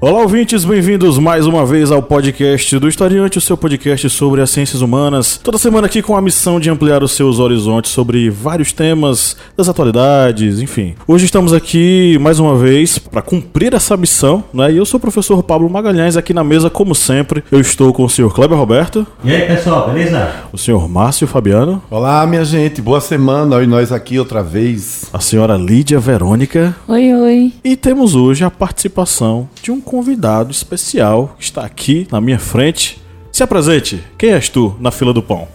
Olá, ouvintes, bem-vindos mais uma vez ao podcast do Historiante, o seu podcast sobre as ciências humanas. Toda semana aqui com a missão de ampliar os seus horizontes sobre vários temas das atualidades, enfim. Hoje estamos aqui mais uma vez para cumprir essa missão, né? E eu sou o professor Pablo Magalhães, aqui na mesa, como sempre, eu estou com o senhor Kleber Roberto. E aí, pessoal, beleza? O senhor Márcio Fabiano. Olá, minha gente, boa semana, e nós aqui outra vez. A senhora Lídia Verônica. Oi, oi. E temos hoje a participação de um convidado especial que está aqui na minha frente. Se apresente, quem és tu na fila do pão?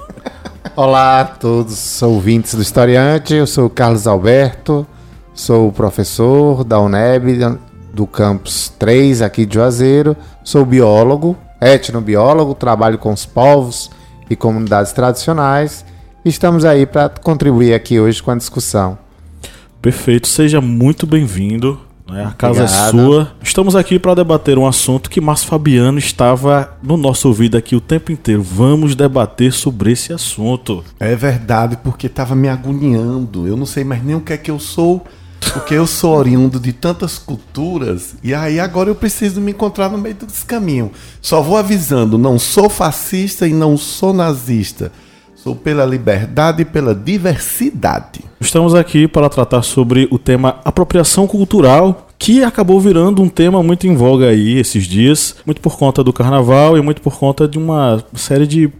Olá a todos ouvintes do Historiante, eu sou o Carlos Alberto, sou professor da UNEB do campus 3 aqui de Juazeiro, sou biólogo, etnobiólogo, trabalho com os povos e comunidades tradicionais e estamos aí para contribuir aqui hoje com a discussão. Perfeito, seja muito bem-vindo. Né? A casa é Obrigado. sua. Estamos aqui para debater um assunto que Márcio Fabiano estava no nosso ouvido aqui o tempo inteiro. Vamos debater sobre esse assunto. É verdade, porque tava me agoniando. Eu não sei mais nem o que é que eu sou, porque eu sou oriundo de tantas culturas, e aí agora eu preciso me encontrar no meio desse caminho. Só vou avisando, não sou fascista e não sou nazista. Sou pela liberdade e pela diversidade. Estamos aqui para tratar sobre o tema apropriação cultural, que acabou virando um tema muito em voga aí esses dias, muito por conta do carnaval e muito por conta de uma série de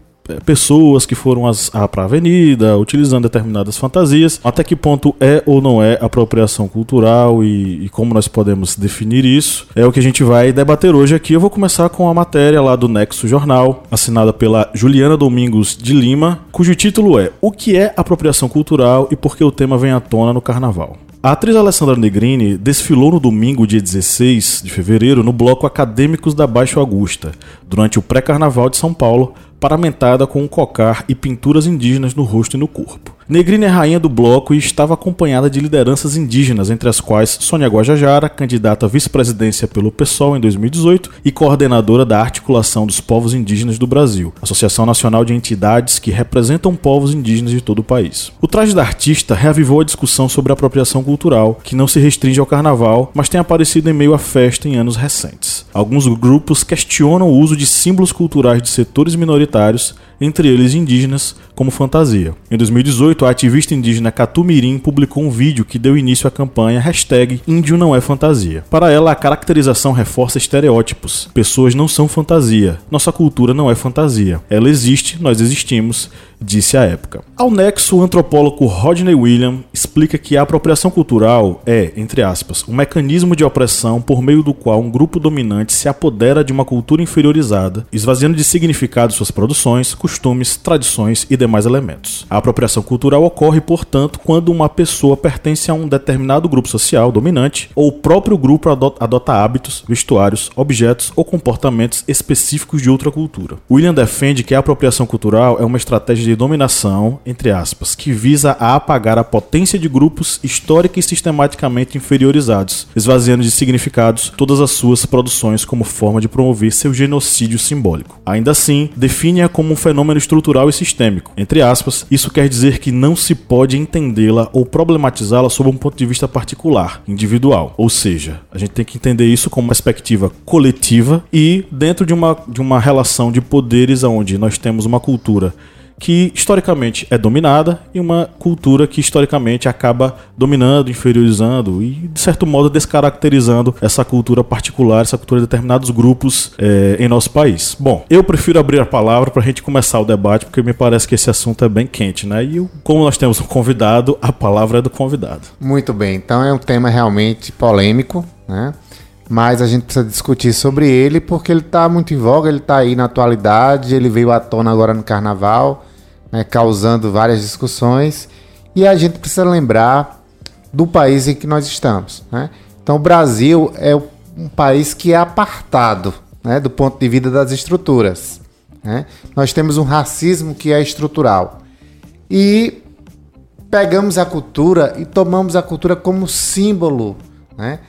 pessoas que foram à pra avenida utilizando determinadas fantasias. Até que ponto é ou não é apropriação cultural e, e como nós podemos definir isso é o que a gente vai debater hoje aqui. Eu vou começar com a matéria lá do Nexo Jornal, assinada pela Juliana Domingos de Lima, cujo título é O que é apropriação cultural e por que o tema vem à tona no carnaval. A atriz Alessandra Negrini desfilou no domingo, dia 16 de fevereiro, no bloco Acadêmicos da Baixo Augusta, durante o pré-carnaval de São Paulo, paramentada com um cocar e pinturas indígenas no rosto e no corpo. Negrini é rainha do bloco e estava acompanhada de lideranças indígenas, entre as quais Sônia Guajajara, candidata à vice-presidência pelo PSOL em 2018 e coordenadora da Articulação dos Povos Indígenas do Brasil, Associação Nacional de Entidades que representam povos indígenas de todo o país. O traje da artista reavivou a discussão sobre a apropriação cultural, que não se restringe ao carnaval, mas tem aparecido em meio à festa em anos recentes. Alguns grupos questionam o uso de símbolos culturais de setores minoritários, entre eles indígenas, como fantasia. Em 2018, a ativista indígena Catumirim publicou um vídeo que deu início à campanha hashtag Índio não é fantasia. Para ela, a caracterização reforça estereótipos. Pessoas não são fantasia. Nossa cultura não é fantasia. Ela existe, nós existimos, disse a época. Ao nexo, o antropólogo Rodney William explica que a apropriação cultural é, entre aspas, um mecanismo de opressão por meio do qual um grupo dominante se apodera de uma cultura inferiorizada, esvaziando de significado suas produções, costumes, tradições e demais elementos. A apropriação cultural ocorre, portanto, quando uma pessoa pertence a um determinado grupo social dominante ou o próprio grupo ado- adota hábitos, vestuários, objetos ou comportamentos específicos de outra cultura. William defende que a apropriação cultural é uma estratégia de dominação, entre aspas, que visa a apagar a potência de grupos histórica e sistematicamente inferiorizados, esvaziando de significados todas as suas produções como forma de promover seu genocídio simbólico. Ainda assim, define-a como um fenômeno estrutural e sistêmico. Entre aspas, isso quer dizer que não se pode entendê-la ou problematizá-la sob um ponto de vista particular, individual. Ou seja, a gente tem que entender isso como uma perspectiva coletiva e dentro de uma, de uma relação de poderes onde nós temos uma cultura que historicamente é dominada e uma cultura que historicamente acaba dominando, inferiorizando e, de certo modo, descaracterizando essa cultura particular, essa cultura de determinados grupos eh, em nosso país. Bom, eu prefiro abrir a palavra para a gente começar o debate, porque me parece que esse assunto é bem quente, né? E como nós temos um convidado, a palavra é do convidado. Muito bem, então é um tema realmente polêmico, né? Mas a gente precisa discutir sobre ele porque ele está muito em voga, ele está aí na atualidade, ele veio à tona agora no carnaval, né, causando várias discussões. E a gente precisa lembrar do país em que nós estamos. Né? Então, o Brasil é um país que é apartado né, do ponto de vista das estruturas. né? Nós temos um racismo que é estrutural. E pegamos a cultura e tomamos a cultura como símbolo, né?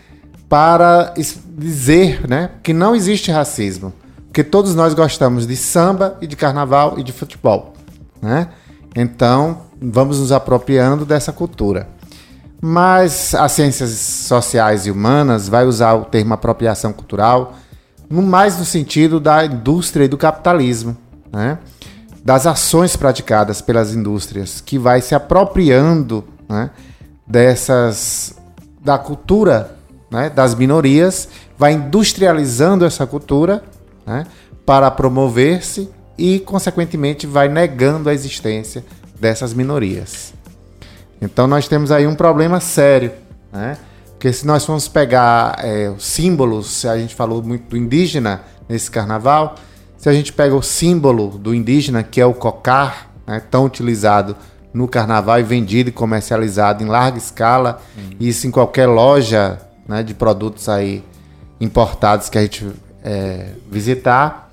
Para dizer, né, que não existe racismo. Porque todos nós gostamos de samba e de carnaval e de futebol, né? Então, vamos nos apropriando dessa cultura. Mas as ciências sociais e humanas vai usar o termo apropriação cultural mais no sentido da indústria e do capitalismo, né? das ações praticadas pelas indústrias, que vai se apropriando né? dessas da cultura né? das minorias, vai industrializando essa cultura né? para promover-se e, consequentemente, vai negando a existência dessas minorias. Então, nós temos aí um problema sério, né? Porque se nós formos pegar é, os símbolos, a gente falou muito do indígena nesse carnaval, se a gente pega o símbolo do indígena, que é o cocar, né, tão utilizado no carnaval e vendido e comercializado em larga escala, uhum. isso em qualquer loja né, de produtos aí importados que a gente é, visitar,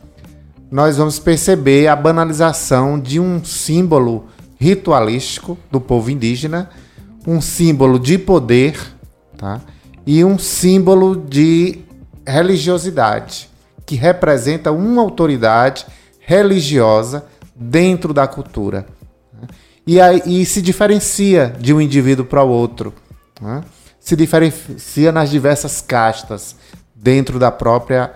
nós vamos perceber a banalização de um símbolo ritualístico do povo indígena, um símbolo de poder tá? e um símbolo de religiosidade, que representa uma autoridade religiosa dentro da cultura. Né? E, aí, e se diferencia de um indivíduo para o outro. Né? Se diferencia nas diversas castas dentro da própria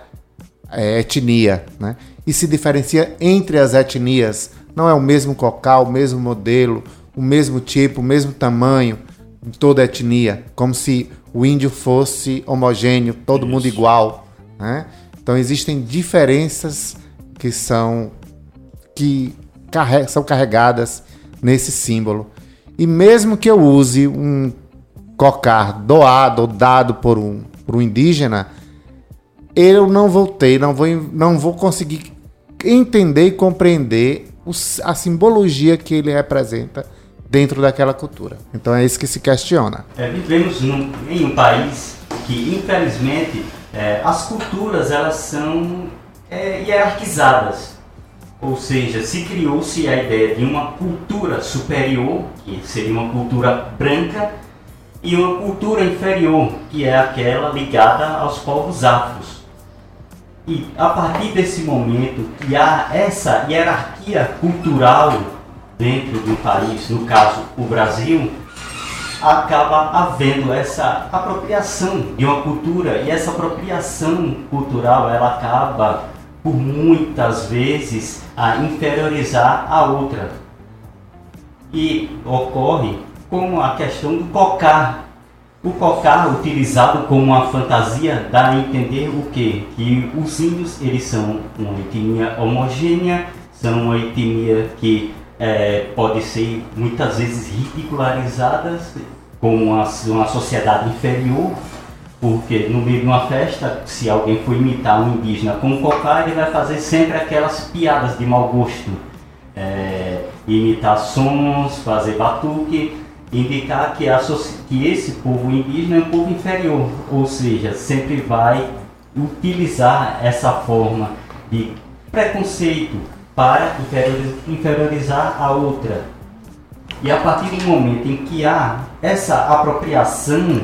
é, etnia. Né? E se diferencia entre as etnias. Não é o mesmo cocal, o mesmo modelo, o mesmo tipo, o mesmo tamanho em toda a etnia, como se o índio fosse homogêneo, todo Isso. mundo igual. Né? Então existem diferenças que são que carre são carregadas nesse símbolo. E mesmo que eu use um cocar doado ou dado por um, por um indígena, eu não vou ter, não vou, não vou conseguir entender e compreender a simbologia que ele representa dentro daquela cultura. Então é isso que se questiona. É, vivemos num, em um país que, infelizmente, é, as culturas elas são é, hierarquizadas. Ou seja, se criou-se a ideia de uma cultura superior, que seria uma cultura branca, e uma cultura inferior, que é aquela ligada aos povos afros. E a partir desse momento que há essa hierarquia cultural dentro do país, no caso o Brasil, acaba havendo essa apropriação de uma cultura e essa apropriação cultural ela acaba por muitas vezes a inferiorizar a outra. E ocorre como a questão do cocar. O cocar utilizado como uma fantasia dá a entender o quê? Que os índios eles são uma etnia homogênea, são uma etnia que é, pode ser muitas vezes ridicularizadas como uma, uma sociedade inferior, porque no meio de uma festa, se alguém for imitar um indígena com um cocá, ele vai fazer sempre aquelas piadas de mau gosto. É, imitar sons, fazer batuque, indicar que, a, que esse povo indígena é um povo inferior, ou seja, sempre vai utilizar essa forma de preconceito para inferiorizar a outra. E a partir do momento em que há essa apropriação,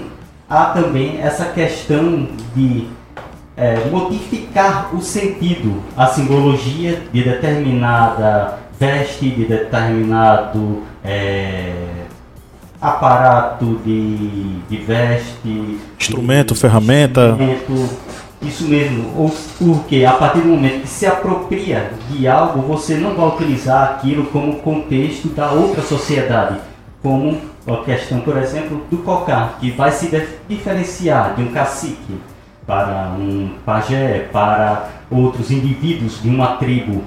há também essa questão de é, modificar o sentido, a simbologia de determinada veste, de determinado é, aparato de, de veste, instrumento, de, ferramenta. Instrumento, isso mesmo, porque a partir do momento que se apropria de algo, você não vai utilizar aquilo como contexto da outra sociedade, como a questão, por exemplo, do cocar, que vai se diferenciar de um cacique para um pajé, para outros indivíduos de uma tribo.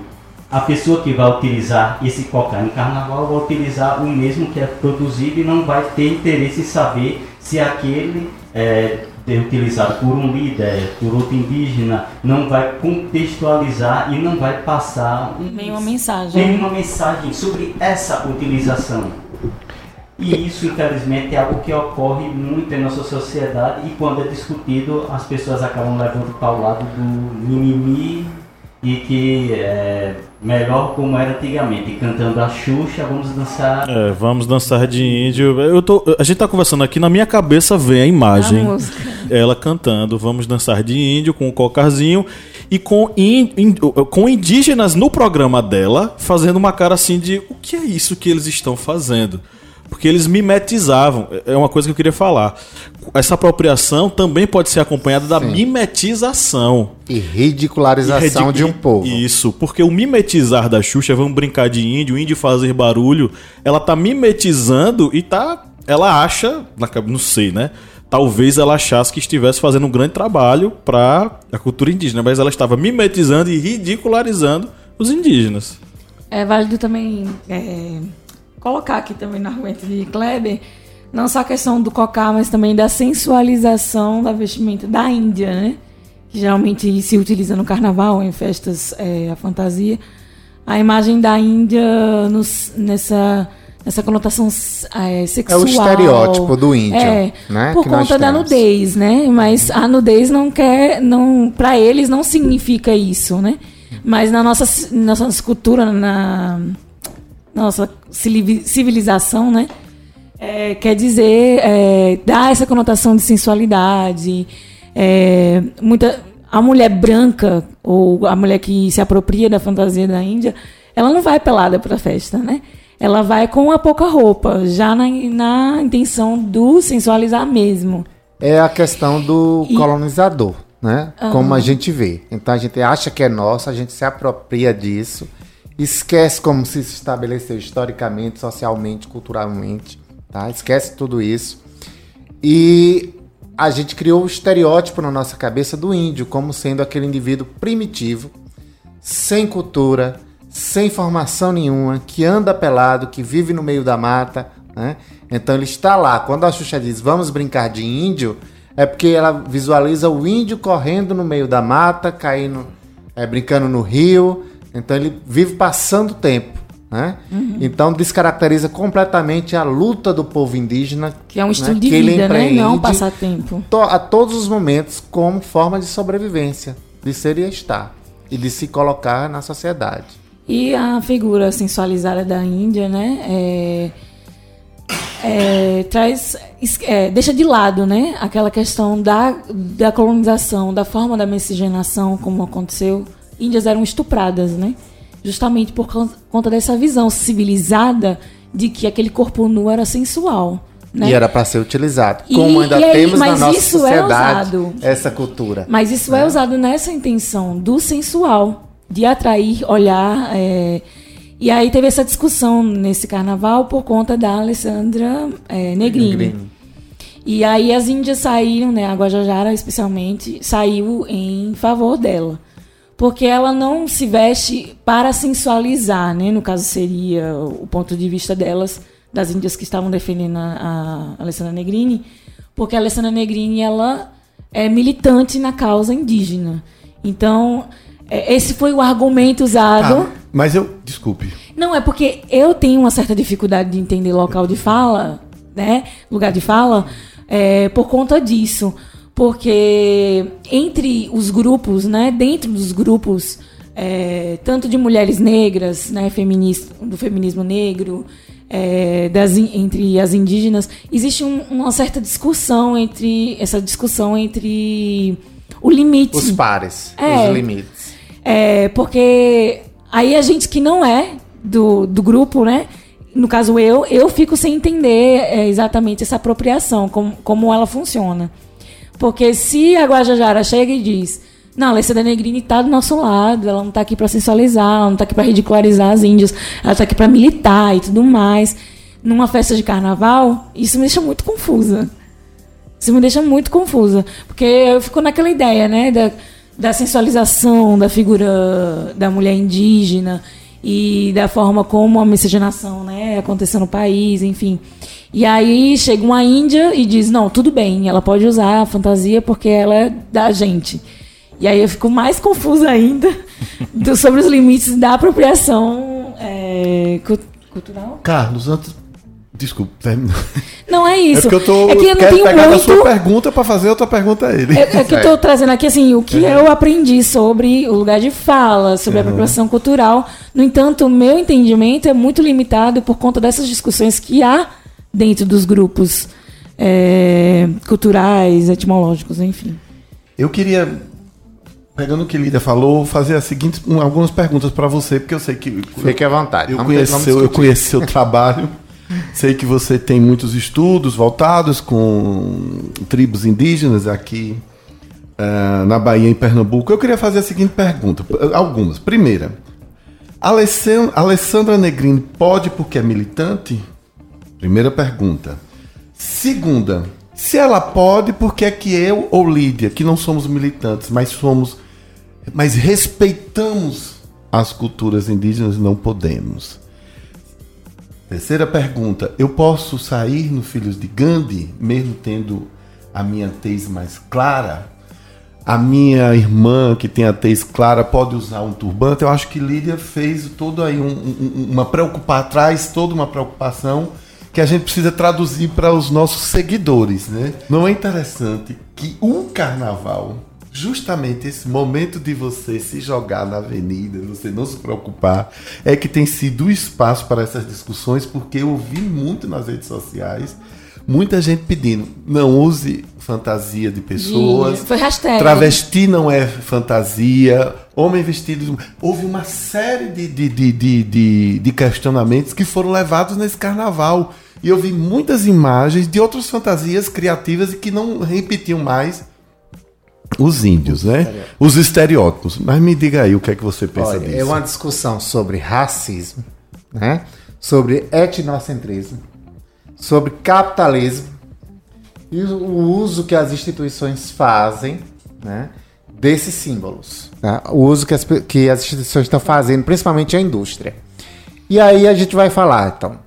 A pessoa que vai utilizar esse cocar no carnaval vai utilizar o mesmo que é produzido e não vai ter interesse em saber se aquele é, ter utilizado por um líder, por outro indígena, não vai contextualizar e não vai passar um, nenhuma mensagem. Nenhuma mensagem sobre essa utilização. E isso, infelizmente, é algo que ocorre muito em nossa sociedade e quando é discutido, as pessoas acabam levando para o lado do mimimi e que é melhor como era antigamente, cantando a Xuxa, vamos dançar. É, vamos dançar de índio. Eu tô, a gente tá conversando aqui, na minha cabeça vem a imagem. A ela cantando, vamos dançar de índio com o cocarzinho. e com, in, in, com indígenas no programa dela, fazendo uma cara assim de o que é isso que eles estão fazendo? Porque eles mimetizavam. É uma coisa que eu queria falar. Essa apropriação também pode ser acompanhada da Sim. mimetização. E ridicularização Ridic- de um povo. Isso, porque o mimetizar da Xuxa, vamos brincar de índio, índio fazer barulho, ela tá mimetizando e tá. Ela acha, não sei, né? Talvez ela achasse que estivesse fazendo um grande trabalho para a cultura indígena, mas ela estava mimetizando e ridicularizando os indígenas. É válido também é, colocar aqui também no argumento de Kleber, não só a questão do cocá, mas também da sensualização da vestimenta da Índia, né? Que geralmente se utiliza no carnaval, em festas, é, a fantasia. A imagem da Índia nos- nessa, nessa conotação é, sexual. estereótipo do índio, É, né, por conta da nudez, né? Mas a nudez não quer, não, para eles não significa isso, né? Mas na nossa, na nossa cultura, na nossa civili- civilização, né? É, quer dizer, é, dá essa conotação de sensualidade. é, muita, a mulher branca, ou a mulher que se apropria da fantasia da Índia, ela não vai pelada para a festa, né? Ela vai com a pouca roupa, já na, na intenção do sensualizar mesmo. É a questão do E- colonizador, né? Como a gente vê. Então a gente acha que é nosso, a gente se apropria disso, esquece como se estabeleceu historicamente, socialmente, culturalmente, tá? Esquece tudo isso. E a gente criou o estereótipo na nossa cabeça do índio como sendo aquele indivíduo primitivo, sem cultura, sem formação nenhuma, que anda pelado, que vive no meio da mata, né? Então ele está lá. Quando a Xuxa diz vamos brincar de índio, é porque ela visualiza o índio correndo no meio da mata, caindo, é, brincando no rio. Então ele vive passando tempo. Né? Então descaracteriza completamente a luta do povo indígena. Que é um estilo né, de que ele vida, né? Não um empreende passatempo. to- a todos os momentos como forma de sobrevivência, de ser e estar e de se colocar na sociedade. E a figura sensualizada da Índia, né? é- é, traz, é, deixa de lado, né? Aquela questão da, da colonização, da forma da miscigenação, como aconteceu. Índias eram estupradas, né? Justamente por con- conta dessa visão civilizada de que aquele corpo nu era sensual. Né? E era para ser utilizado. E- Como ainda aí- temos na nossa isso é sociedade usado. essa cultura. Mas isso é usado nessa intenção do sensual, de atrair, olhar. é, E aí teve essa discussão nesse carnaval por conta da Alessandra é, Negrini. Negrini. E aí as índias saíram, né, a Guajajara especialmente, saiu em favor dela. Porque ela não se veste para sensualizar, né? No caso seria o ponto de vista delas, das índias que estavam defendendo a, a Alessandra Negrini, porque a Alessandra Negrini ela é militante na causa indígena. Então, é, esse foi o argumento usado. Ah, mas eu. Desculpe. Não, é porque eu tenho uma certa dificuldade de entender local de fala, né? Lugar de fala, é, por conta disso. Porque entre os grupos, né? Dentro dos grupos, é, tanto de mulheres negras, né? Feminista, do feminismo negro, é, das, entre as indígenas, existe um- uma certa discussão entre. Essa discussão entre o limite. Os pares, É. os limites. É, porque aí a gente que não é do, do grupo, né? No caso eu, eu fico sem entender é, exatamente essa apropriação, como, como ela funciona. Porque se a Guajajara chega e diz, não, a Alessia Negrini tá do nosso lado, ela não tá aqui para sensualizar, ela não tá aqui para ridicularizar as índias, ela tá aqui para militar e tudo mais. Numa festa de carnaval, isso me deixa muito confusa. Isso me deixa muito confusa. Porque eu fico naquela ideia, né? Da, da sensualização da figura da mulher indígena e da forma como a miscigenação né, aconteceu no país, enfim. E aí chega uma índia e diz, não, tudo bem, ela pode usar a fantasia porque ela é da gente. E aí eu fico mais confusa ainda do- sobre os limites da apropriação é, cu- cultural. Carlos, antes. Desculpe, termina. Não é É isso. porque eu tô. é que eu não tenho pegar muito... a sua pergunta pra fazer outra pergunta a ele. É, é que eu tô trazendo aqui, assim, o que eu aprendi sobre o lugar de fala, sobre a apropriação cultural. No entanto, o meu entendimento é muito limitado por conta dessas discussões que há dentro dos grupos é, culturais, etimológicos, enfim. Eu queria pegando o que Lídia falou, fazer as seguintes um, algumas perguntas para você, porque eu sei que Fique à vontade. eu conheço, seu, eu conheço seu trabalho. Sei que você tem muitos estudos voltados com tribos indígenas aqui ah, na Bahia, em Pernambuco. Eu queria fazer a seguinte pergunta, algumas. Primeira, Alessan- Alessandra Negrini pode porque é militante? Primeira pergunta. Segunda, se ela pode, por que é que eu ou Lídia, que não somos militantes, mas somos, mas respeitamos as culturas indígenas, não podemos? Terceira pergunta, eu posso sair no Filhos de Gandhi, mesmo tendo a minha tez mais clara? A minha irmã, que tem a tez clara, pode usar um turbante? Eu acho que Lídia fez todo aí um- um- uma preocupação, traz toda uma preocupação que a gente precisa traduzir para os nossos seguidores, né? Não é interessante que um carnaval, justamente esse momento de você se jogar na avenida, você não se preocupar, é que tem sido o espaço para essas discussões, porque eu vi muito nas redes sociais muita gente pedindo, não use fantasia de pessoas. Foi hashtag. Travesti não é fantasia. Homem vestido. de- Houve uma série de, de, de, de, de- de questionamentos que foram levados nesse carnaval. E eu vi muitas imagens de outras fantasias criativas e que não repetiam mais os índios, né? Os estereótipos. Mas me diga aí o que é que você pensa Olha, disso. é uma discussão sobre racismo, né? sobre etnocentrismo, sobre capitalismo e o uso que as instituições fazem né? desses símbolos. né? O uso que as, que as instituições estão fazendo, principalmente a indústria. E aí a gente vai falar, então,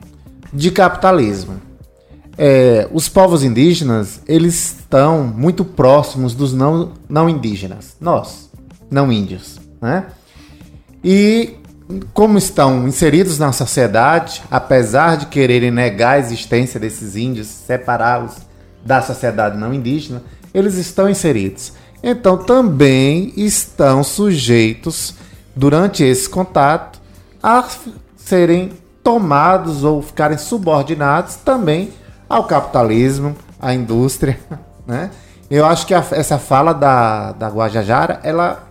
de capitalismo. É, os povos indígenas, eles estão muito próximos dos não, não indígenas. Nós, não índios, né? E como estão inseridos na sociedade, apesar de quererem negar a existência desses índios, separá-los da sociedade não indígena, eles estão inseridos. Então também estão sujeitos, durante esse contato, a serem tomados ou ficarem subordinados também ao capitalismo, à indústria. Né? Eu acho que a- essa fala da, da Guajajara, ela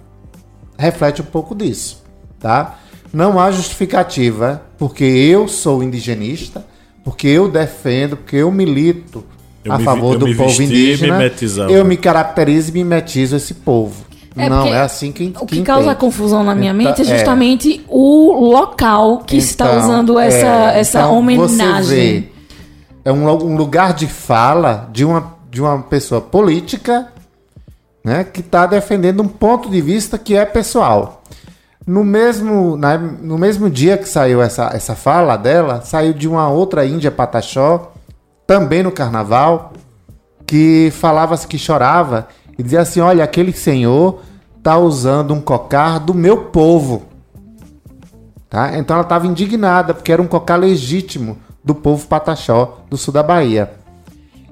reflete um pouco disso, tá? Não há justificativa, porque eu sou indigenista, porque eu defendo, porque eu milito Eu a me favor eu do povo vesti indígena, eu me caracterizo e mimetizo esse povo. É Não, é assim que O que causa entende. confusão na minha Então, mente é é. justamente o local que está Então, usando essa, é, essa então Você homenagem. vê, é um, um lugar de fala de uma, de uma pessoa política né, que está defendendo um ponto de vista que é pessoal. No mesmo, na- no mesmo dia que saiu essa, essa fala dela, saiu de uma outra Índia Pataxó, também no carnaval, que falava que chorava e dizia assim: Olha, aquele senhor tá usando um cocar do meu povo. Tá? Então ela estava indignada, porque era um cocar legítimo do povo Pataxó, do sul da Bahia.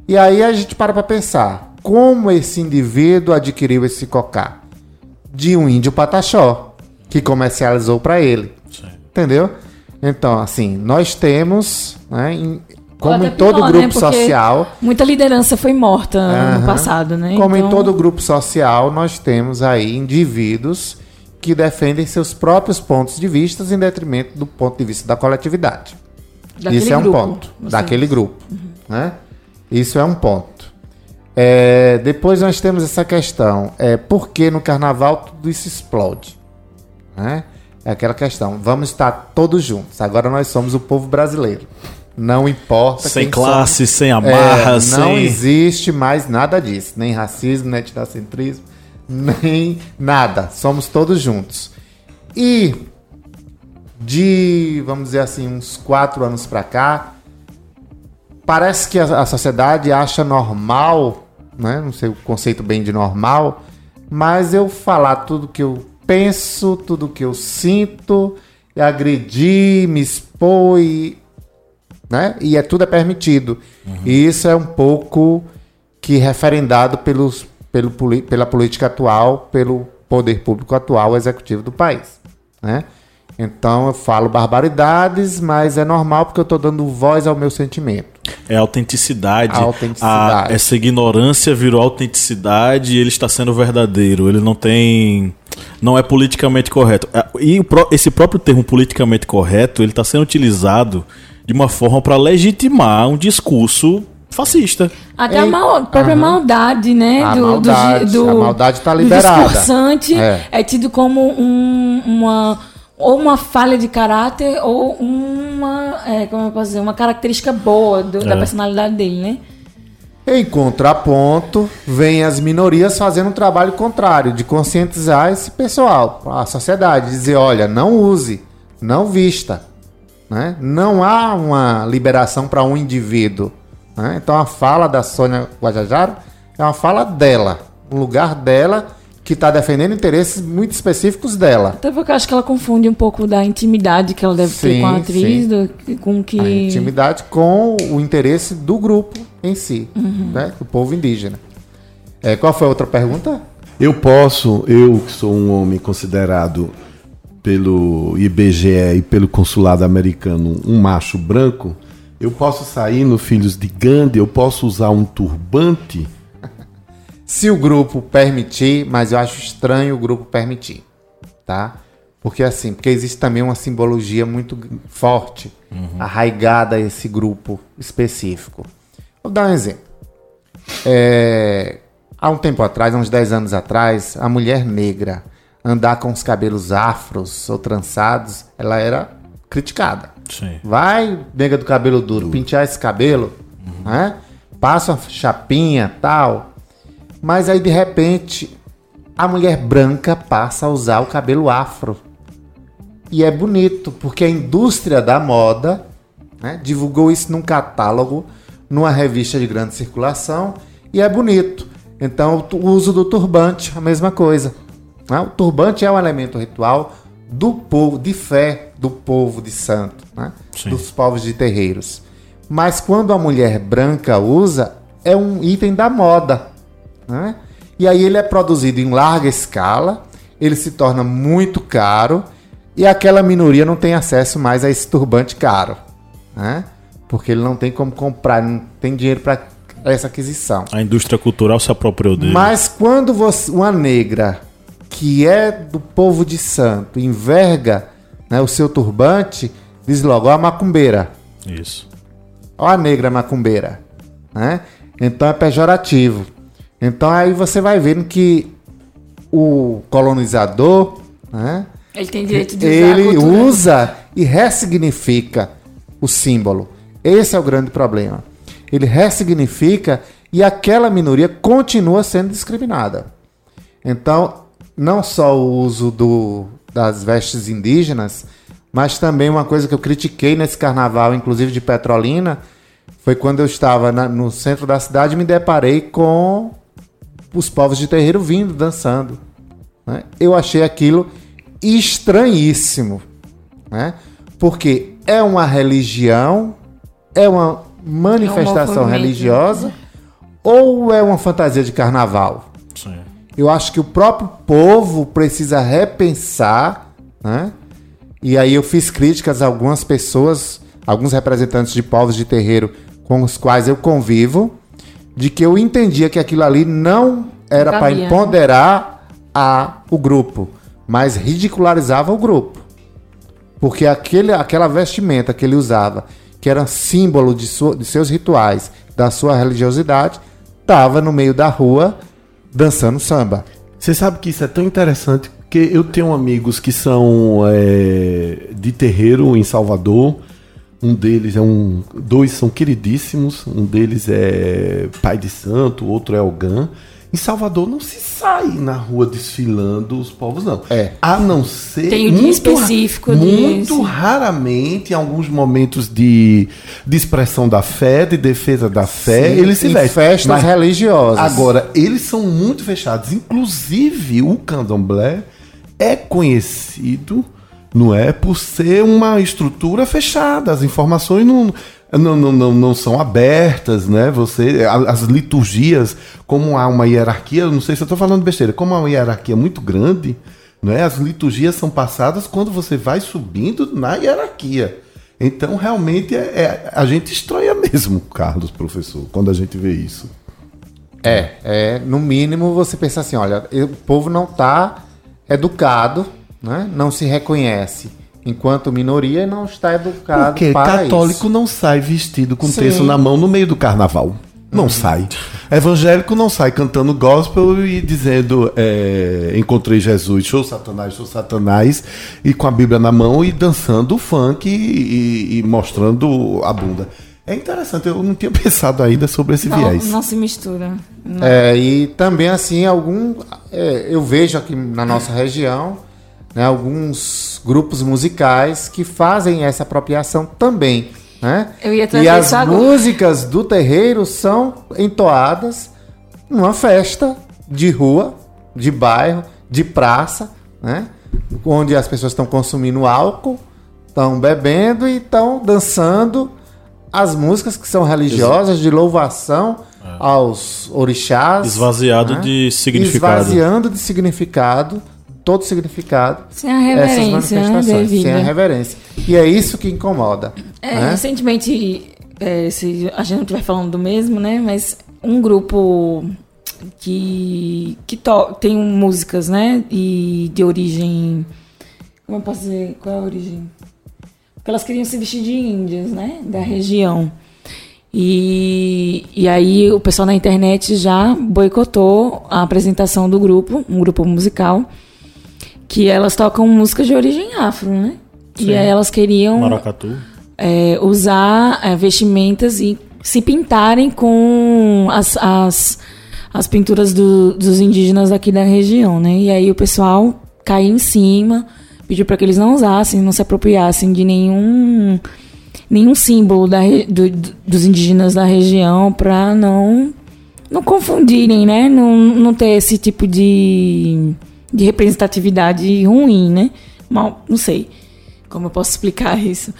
E aí a gente para para pensar: como esse indivíduo adquiriu esse cocar? De um índio Pataxó, que comercializou para ele. Entendeu? Então, assim, nós temos, né, como em todo pior, né? grupo Porque social, Muita liderança foi morta Aham. no passado, né? Como em Então, todo grupo social, nós temos aí indivíduos que defendem seus próprios pontos de vista em detrimento do ponto de vista da coletividade. daquele Isso é um grupo, ponto. Daquele grupo. Né? Isso é um ponto. É, depois nós temos essa questão. É, por que no carnaval tudo isso explode? Né? É aquela questão. Vamos estar todos juntos. Agora nós somos o povo brasileiro. Não importa Sem classe, sem é, amarra, não sem. existe mais nada disso. Nem racismo, nem etnocentrismo, nem nada. Somos todos juntos. E de, vamos dizer assim, uns quatro anos pra cá, parece que a, a sociedade acha normal, né? Não sei o conceito bem de normal, mas eu falar tudo que eu penso, tudo que eu sinto, e agredir, me expor e né? E é tudo é permitido. E isso é um pouco que referendado pelos, pelo, pela política atual, pelo poder público atual, executivo do país, né? Então eu falo barbaridades, mas é normal porque eu estou dando voz ao meu sentimento. É autenticidade. A autenticidade. A- essa ignorância virou autenticidade e ele está sendo verdadeiro. Ele não tem. Não é politicamente correto. Ah, E esse próprio termo politicamente correto, ele está sendo utilizado de uma forma para legitimar um discurso fascista. Até a mal- a própria maldade, né? A do, do maldade, gi- do, a maldade tá do liberada. discursante É. é. tido como um- uma ou uma falha de caráter ou uma é, como eu posso dizer, uma característica boa do- da É. personalidade dele, né? Em contraponto, vem as minorias fazendo um trabalho contrário, de conscientizar esse pessoal, a sociedade, dizer, olha, não use, não vista. Né? Não há uma liberação para um indivíduo. né? Então a fala da Sônia Guajajara é uma fala dela, um lugar dela que está defendendo interesses muito específicos dela. Até porque eu acho que ela confunde um pouco da intimidade que ela deve ter Sim, com a atriz, do- com que. A intimidade com o interesse do grupo em si, né? do povo indígena. É, qual foi a outra pergunta? Eu posso, eu que sou um homem considerado pelo IBGE e pelo consulado americano um macho branco, eu posso sair no Filhos de Gandhi, eu posso usar um turbante. Se o grupo permitir, mas eu acho estranho o grupo permitir, tá? Porque assim, porque existe também uma simbologia muito forte, arraigada a esse grupo específico. Vou dar um exemplo. É, há um tempo atrás, há uns 10 anos atrás, a mulher negra andar com os cabelos afros ou trançados, ela era criticada. Sim. Vai, nega do cabelo duro, pentear esse cabelo, né? Passa uma chapinha, tal. Mas aí de repente a mulher branca passa a usar o cabelo afro. E é bonito, porque a indústria da moda né, divulgou isso num catálogo, numa revista de grande circulação, e é bonito. Então, o uso do turbante, a mesma coisa. Né? O turbante é um elemento ritual do povo, de fé do povo de santo, né? Dos povos de terreiros. Mas quando a mulher branca usa, é um item da moda. né? E aí ele é produzido em larga escala, ele se torna muito caro e aquela minoria não tem acesso mais a esse turbante caro, né? Porque ele não tem como comprar, não tem dinheiro para essa aquisição. A indústria cultural se apropriou dele. Mas quando você, uma negra que é do povo de santo enverga né, o seu turbante, diz logo, ó a macumbeira, Isso. ó a negra macumbeira. Né? Então é pejorativo. Então aí você vai vendo que o colonizador, né, Ele tem direito de usar a ele usa e ressignifica o símbolo. Esse é o grande problema. Ele ressignifica e aquela minoria continua sendo discriminada. Então, não só o uso do, das vestes indígenas, mas também uma coisa que eu critiquei nesse carnaval, inclusive de Petrolina, foi quando eu estava na- no centro da cidade e me deparei com os povos de terreiro vindo, dançando. né? Eu achei aquilo estranhíssimo, né? porque é uma religião, é uma manifestação movimento, religiosa ou é uma fantasia de carnaval? Sim. Eu acho que o próprio povo precisa repensar, né? E aí eu fiz críticas a algumas pessoas, alguns representantes de povos de terreiro com os quais eu convivo, de que eu entendia que aquilo ali não era para né? empoderar a, o grupo, mas ridicularizava o grupo. Porque aquele, aquela vestimenta que ele usava, que era símbolo de, sua- de seus rituais, da sua religiosidade, estava no meio da rua dançando samba. Você sabe que isso é tão interessante porque eu tenho amigos que são é, de terreiro em Salvador. Um deles é um. Dois são queridíssimos. Um deles é pai de santo, o outro é Algan. Em Salvador não se sai na rua desfilando os povos, não. É. A não ser. Tem o dia específico. Muito raramente, em alguns momentos de, de expressão da fé, de defesa da fé, Sim, eles se em vestem. festas Mas- religiosas. Agora, eles são muito fechados. Inclusive, o candomblé é conhecido, não é, por ser uma estrutura fechada. As informações não, não, não, não, não são abertas, né? Você, as liturgias, como há uma hierarquia, não sei se eu estou falando besteira, como há uma hierarquia muito grande, não é? As liturgias são passadas quando você vai subindo na hierarquia. Então, realmente, é, é- a gente estranha mesmo, Carlos, professor, quando a gente vê isso. É, é, no mínimo você pensa assim, olha, o povo não está educado, né? não se reconhece enquanto minoria e não está educado Porque para católico isso. não sai vestido com Sim. terço na mão no meio do carnaval. Não sai. Evangélico não sai cantando gospel e dizendo é, encontrei Jesus, show Satanás, show Satanás, e com a Bíblia na mão e dançando funk e, e- e mostrando a bunda. É interessante, eu não tinha pensado ainda sobre esse Não, viés. não se mistura. Não. É, e também assim, algum. é, eu vejo aqui na nossa região né, alguns grupos musicais que fazem essa apropriação também. Né? Eu ia e as agora. músicas do terreiro são entoadas numa festa de rua, de bairro, de praça, né? onde as pessoas estão consumindo álcool, estão bebendo e estão dançando as músicas que são religiosas de louvação aos orixás. Esvaziado né? de significado. Esvaziando de significado, todo significado. Sem a essas reverência, né, manifestações, sem a reverência. E é isso que incomoda. É, né? recentemente, é, se a gente não estiver falando do mesmo, né? Mas um grupo que, que to- tem músicas, né? E de origem. Como eu posso dizer? Qual é a origem? Porque elas queriam se vestir de índias, né? Da região. E, e aí o pessoal na internet já boicotou a apresentação do grupo, um grupo musical, que elas tocam músicas de origem afro, né? Sim. E aí elas queriam Maracatu. é, usar é, vestimentas e se pintarem com as, as, as pinturas do- dos indígenas aqui da região, né? E aí o pessoal caiu em cima, pediu para que eles não usassem, não se apropriassem de nenhum nenhum símbolo da, do- dos indígenas da região para não não confundirem, né? Não, não ter esse tipo de, de representatividade ruim, né? Mal, não sei como eu posso explicar isso.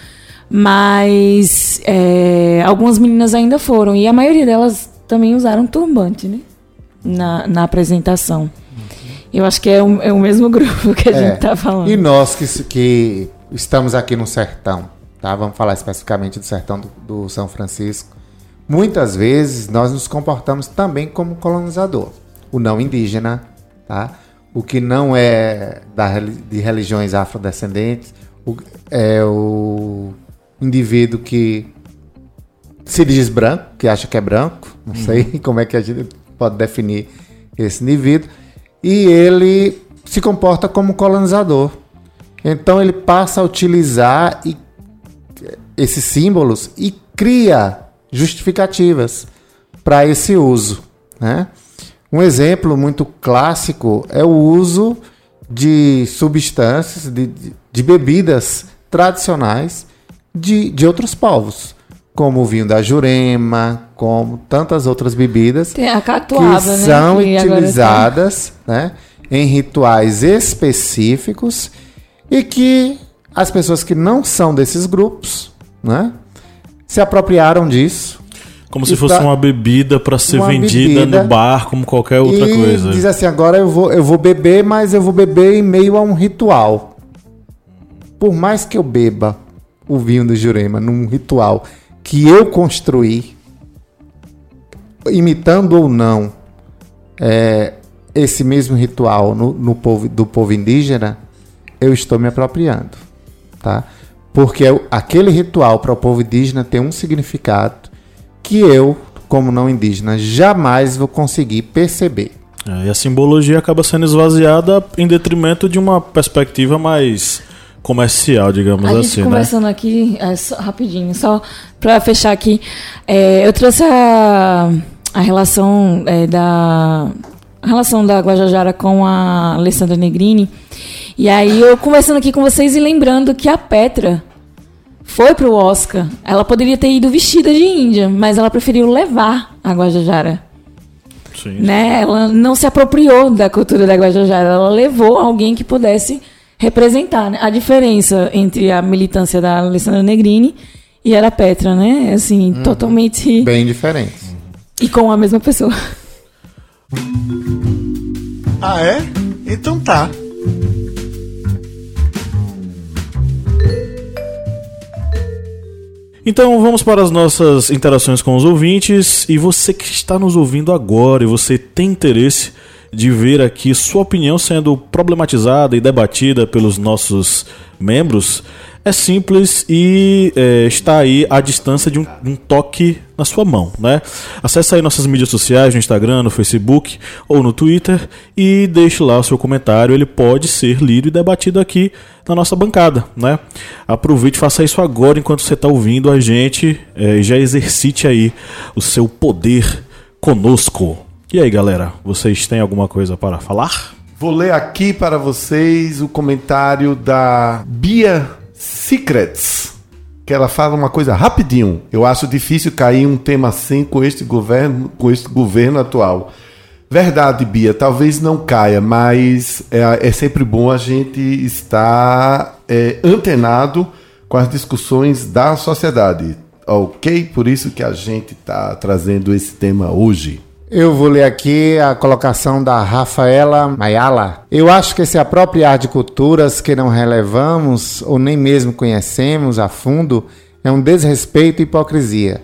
Mas é, algumas meninas ainda foram, e a maioria delas também usaram turbante, né? Na, na apresentação. Eu acho que é o, é o mesmo grupo que a É. gente tá falando. E nós que, que estamos aqui no sertão, tá? Vamos falar especificamente do sertão do, do São Francisco. Muitas vezes nós nos comportamos também como colonizador. O não indígena, tá? O que não é da, de religiões afrodescendentes, o, é o indivíduo que se diz branco, que acha que é branco, não sei como é que a gente pode definir esse indivíduo, e ele se comporta como colonizador. Então ele passa a utilizar e- esses símbolos e cria justificativas para esse uso. Né? Um exemplo muito clássico é o uso de substâncias, de, de- bebidas tradicionais de, de outros povos, como o vinho da Jurema, como tantas outras bebidas Tem a que catuaba, né? são que utilizadas né, em rituais específicos e que as pessoas que não são desses grupos né, se apropriaram disso Como se fosse tá- uma bebida para ser uma vendida bebida no bar, como qualquer outra e coisa. diz assim, agora eu vou, eu vou beber, mas eu vou beber em meio a um ritual. Por mais que eu beba o vinho do Jurema num ritual que eu construí, imitando ou não é, esse mesmo ritual no, no povo, do povo indígena, eu estou me apropriando. Tá? Porque aquele ritual para o povo indígena tem um significado que eu, como não indígena, jamais vou conseguir perceber. É, e a simbologia acaba sendo esvaziada em detrimento de uma perspectiva mais comercial, digamos A gente assim, né? conversando aqui, é, só- rapidinho, só pra fechar aqui, é, eu trouxe a, a relação é, da a relação da Guajajara com a Alessandra Negrini. E aí eu conversando aqui com vocês e lembrando que a Petra foi pro Oscar. Ela poderia ter ido vestida de índia, mas ela preferiu levar a Guajajara Sim. né? Ela não se apropriou da cultura da Guajajara, ela levou alguém que pudesse representar né? a diferença entre a militância da Alessandra Negrini e a da Petra, né? Assim, totalmente Bem diferente. e com a mesma pessoa. Ah, é? Então tá. Então vamos para as nossas interações com os ouvintes. E você que está nos ouvindo agora e você tem interesse de ver aqui sua opinião sendo problematizada e debatida pelos nossos membros, é simples e é, está aí à distância de um, um, toque na sua mão, né? Acesse aí nossas mídias sociais, no Instagram, no Facebook ou no Twitter e deixe lá o seu comentário. Ele pode ser lido e debatido aqui na nossa bancada, né? Aproveite, faça isso agora enquanto você está ouvindo a gente é, e já exercite aí o seu poder conosco. E aí, galera, vocês têm alguma coisa para falar? Vou ler aqui para vocês o comentário da Bia Secrets. Que ela fala uma coisa rapidinho. Eu acho difícil cair um tema assim com este governo, com este governo atual. Verdade, Bia, talvez não caia, mas é, é sempre bom a gente estar é, antenado com as discussões da sociedade. Ok? Por isso que a gente está trazendo esse tema hoje. Eu vou ler aqui a colocação da Rafaela Mayala. Eu acho que se apropriar de culturas que não relevamos ou nem mesmo conhecemos a fundo é um desrespeito e hipocrisia.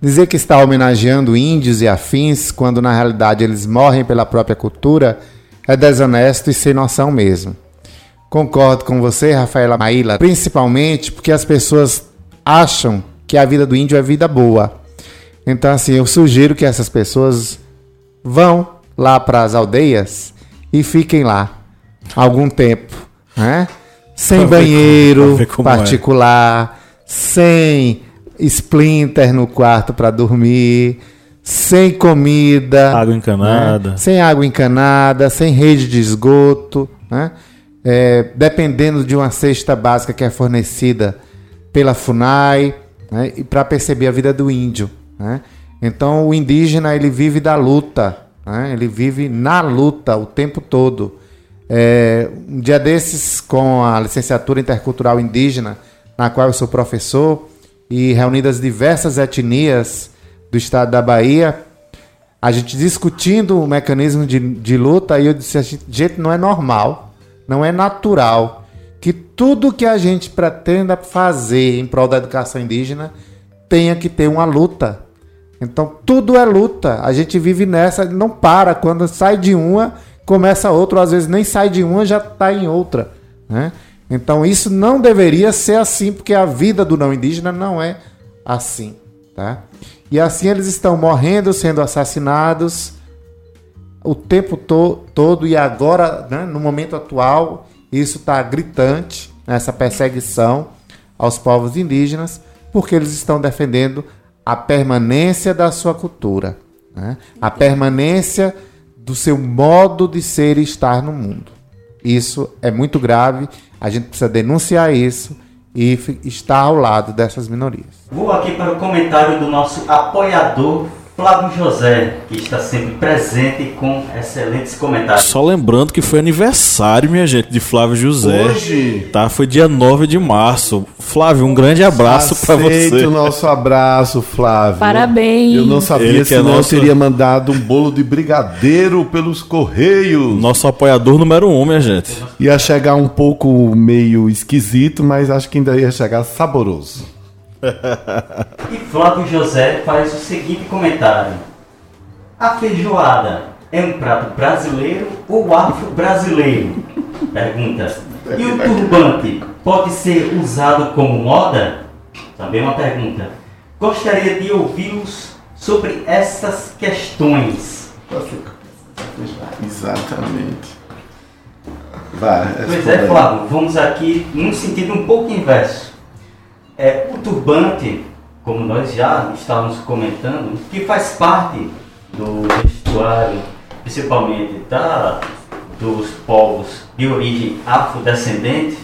Dizer que está homenageando índios e afins, quando na realidade eles morrem pela própria cultura, é desonesto e sem noção mesmo. Concordo com você, Rafaela Maíla, principalmente porque as pessoas acham que a vida do índio é vida boa. Então, assim, eu sugiro que essas pessoas vão lá para as aldeias e fiquem lá algum tempo, né? Sem pra banheiro é. particular, é. sem splinter no quarto para dormir, sem comida, água encanada, né? sem água encanada, sem rede de esgoto, né? É, dependendo de uma cesta básica que é fornecida pela Funai, né? e para perceber a vida do índio. Né? Então o indígena ele vive da luta, né? ele vive na luta o tempo todo. É, um dia desses, com a licenciatura intercultural indígena, na qual eu sou professor, e reunidas diversas etnias do estado da Bahia, a gente discutindo o mecanismo de, de luta, e eu disse: gente, não é normal, não é natural que tudo que a gente pretenda fazer em prol da educação indígena tenha que ter uma luta. Então tudo é luta. A gente vive nessa, não para. Quando sai de uma, começa outra. Às vezes nem sai de uma, já está em outra. Né? Então isso não deveria ser assim, porque a vida do não indígena não é assim. Tá? E assim eles estão morrendo, sendo assassinados o tempo to todo. E agora, né, no momento atual, isso está gritante, essa perseguição aos povos indígenas, porque eles estão defendendo a permanência da sua cultura, né? a permanência do seu modo de ser e estar no mundo. Isso é muito grave, a gente precisa denunciar isso e estar ao lado dessas minorias. Vou aqui para o comentário do nosso apoiador Flávio José, que está sempre presente com excelentes comentários. Só lembrando que foi aniversário, minha gente, de Flávio José. Hoje? Tá, foi dia 9 de março. Flávio, um grande abraço para você. o nosso abraço, Flávio. Parabéns. Eu não sabia Ele se é nosso... teria mandado um bolo de brigadeiro pelos correios. Nosso apoiador número um, minha gente. Ia chegar um pouco meio esquisito, mas acho que ainda ia chegar saboroso. e Flávio José faz o seguinte comentário: A feijoada é um prato brasileiro ou afro-brasileiro? Pergunta. E o turbante pode ser usado como moda? Também uma pergunta. Gostaria de ouvi-los sobre essas questões. Exatamente. Vai, pois é, Flávio, vamos aqui num sentido um pouco inverso. É, o turbante, como nós já estávamos comentando, que faz parte do vestuário, principalmente da, dos povos de origem afrodescendente,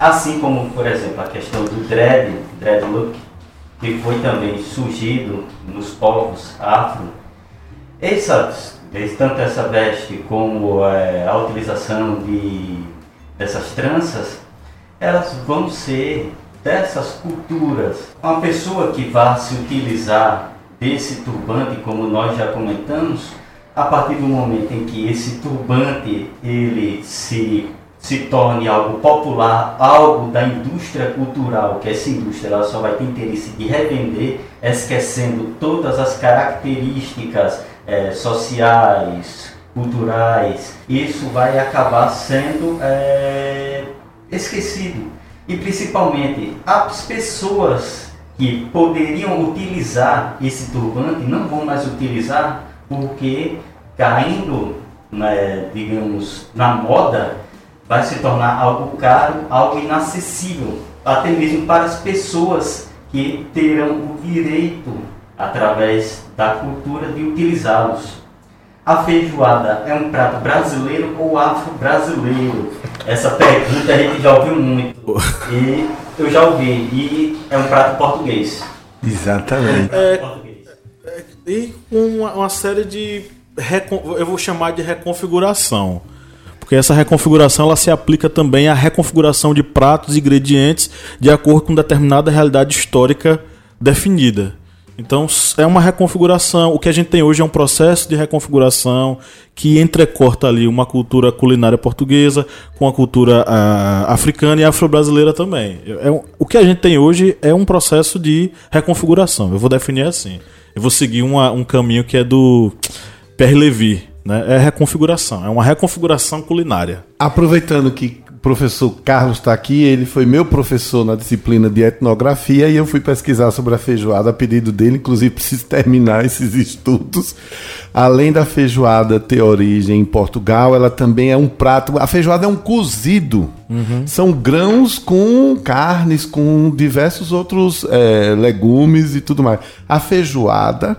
assim como, por exemplo, a questão do dread, dreadlock, que foi também surgido nos povos afro. Essas, tanto essa veste como é, a utilização de, dessas tranças, elas vão ser dessas culturas. Uma pessoa que vá se utilizar desse turbante, como nós já comentamos, a partir do momento em que esse turbante ele se se torne algo popular, algo da indústria cultural, que essa indústria ela só vai ter interesse de revender, esquecendo todas as características eh, sociais, culturais, isso vai acabar sendo é, esquecido. E principalmente as pessoas que poderiam utilizar esse turbante não vão mais utilizar porque caindo, né, digamos, na moda, vai se tornar algo caro, algo inacessível, até mesmo para as pessoas que terão o direito, através da cultura, de utilizá-los. A feijoada é um prato brasileiro ou afro-brasileiro? Essa pergunta a gente já ouviu muito. E eu já ouvi. E é um prato português. Exatamente. É, e uma, uma série de. Eu vou chamar de reconfiguração. Porque essa reconfiguração ela se aplica também à reconfiguração de pratos e ingredientes de acordo com determinada realidade histórica definida. Então é uma reconfiguração. O que a gente tem hoje é um processo de reconfiguração que entrecorta ali uma cultura culinária portuguesa com a cultura uh, africana e afro-brasileira também. É, o que a gente tem hoje é um processo de reconfiguração. Eu vou definir assim. Eu vou seguir uma, um caminho que é do Pierre Levy. Né? É reconfiguração. É uma reconfiguração culinária. Aproveitando que professor Carlos está aqui, ele foi meu professor na disciplina de etnografia e eu fui pesquisar sobre a feijoada a pedido dele, inclusive preciso terminar esses estudos. Além da feijoada ter origem em Portugal, ela também é um prato. A feijoada é um cozido. Uhum. São grãos com carnes, com diversos outros é, legumes e tudo mais. A feijoada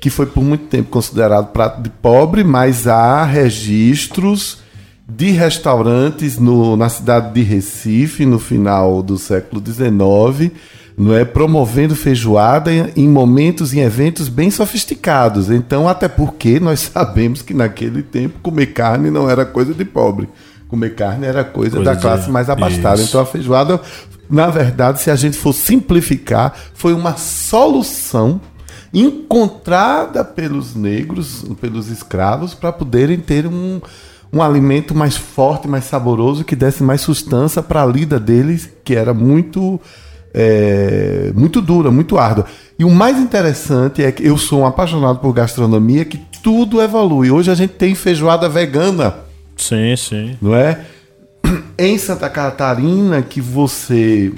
que foi por muito tempo considerado prato de pobre, mas há registros de restaurantes no, na cidade de Recife, no final do século XIX, não é promovendo feijoada em momentos, em eventos bem sofisticados. Então, até porque nós sabemos que naquele tempo comer carne não era coisa de pobre. Comer carne era coisa, coisa da classe mais abastada. Isso. Então, a feijoada, na verdade, se a gente for simplificar, foi uma solução encontrada pelos negros, pelos escravos, para poderem ter um, um alimento mais forte, mais saboroso, que desse mais sustância para a lida deles, que era muito, é, muito dura, muito árdua. E o mais interessante é que eu sou um apaixonado por gastronomia, que tudo evolui. Hoje a gente tem feijoada vegana. Sim, sim. Não é? Em Santa Catarina, que você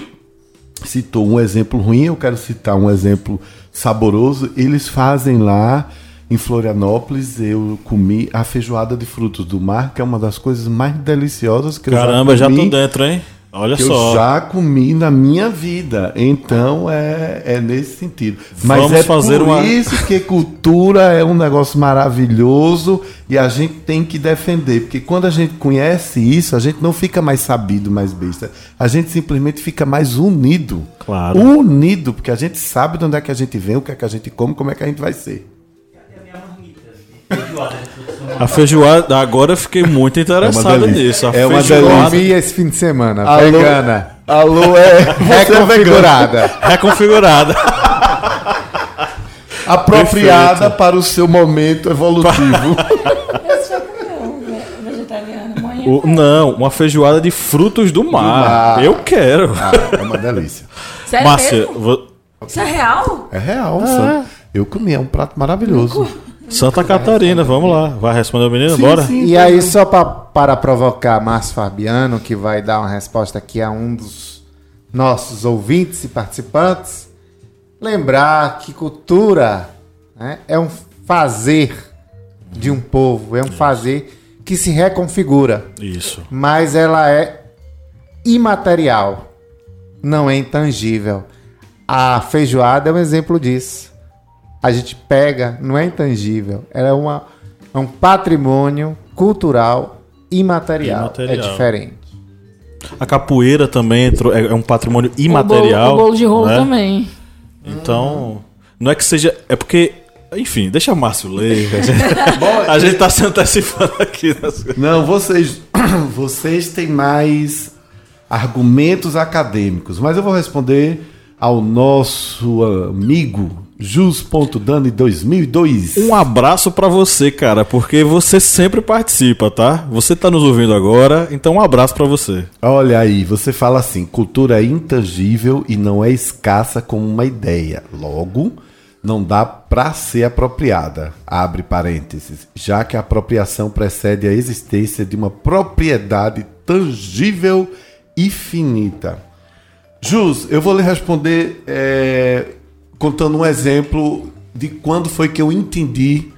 citou um exemplo ruim, eu quero citar um exemplo saboroso. Eles fazem lá em Florianópolis, eu comi a feijoada de frutos do mar, que é uma das coisas mais deliciosas que Caramba, eu já comi. Caramba, já tô dentro, hein? Olha só. Eu já comi na minha vida. Então é, é nesse sentido. Mas Vamos é fazer por uma... isso que cultura é um negócio maravilhoso e a gente tem que defender. Porque quando a gente conhece isso, a gente não fica mais sabido, mais besta. A gente simplesmente fica mais unido. Claro. Unido, porque a gente sabe de onde é que a gente vem, o que é que a gente come, como é que a gente vai ser. A feijoada, agora eu fiquei muito interessado é nisso. A é uma feijoada... delícia esse fim de semana. Alô, vegana. Alô, é. Reconfigurada. Reconfigurada. Apropriada Perfeito. para o seu momento evolutivo. O, não, uma feijoada de frutos do mar. mar. Eu quero. Ah, é uma delícia. Sério Márcia, mesmo? vo- Isso é real? É real, Sam. Eu comi, é um prato maravilhoso. Santa Catarina, vamos lá. Vai responder o menino? Sim, Bora? sim. E aí, só pra, para provocar Márcio Fabiano, que vai dar uma resposta aqui a um dos nossos ouvintes e participantes, lembrar que cultura né, é um fazer de um povo, é um fazer que se reconfigura, Isso. mas ela é imaterial, não é intangível. A feijoada é um exemplo disso. A gente pega, não é intangível, ela é, uma, é um patrimônio cultural imaterial. Imaterial. É diferente. A capoeira também entrou, é é um patrimônio imaterial. O bolo, o bolo de rolo né? também. Então, não é que seja. É porque. Enfim, deixa o Márcio ler. A gente, a gente tá se antecipando aqui. nas coisas. Não, vocês, vocês têm mais argumentos acadêmicos, mas eu vou responder ao nosso amigo Jus.Dani 2002. Um abraço pra você, cara, porque você sempre participa, tá? Você tá nos ouvindo agora, então um abraço pra você. Olha aí, você fala assim: cultura é intangível e não é escassa como uma ideia. Logo, não dá pra ser apropriada. Abre parênteses. Já que a apropriação precede a existência de uma propriedade tangível e finita. Jus, eu vou lhe responder é, contando um exemplo de quando foi que eu entendi.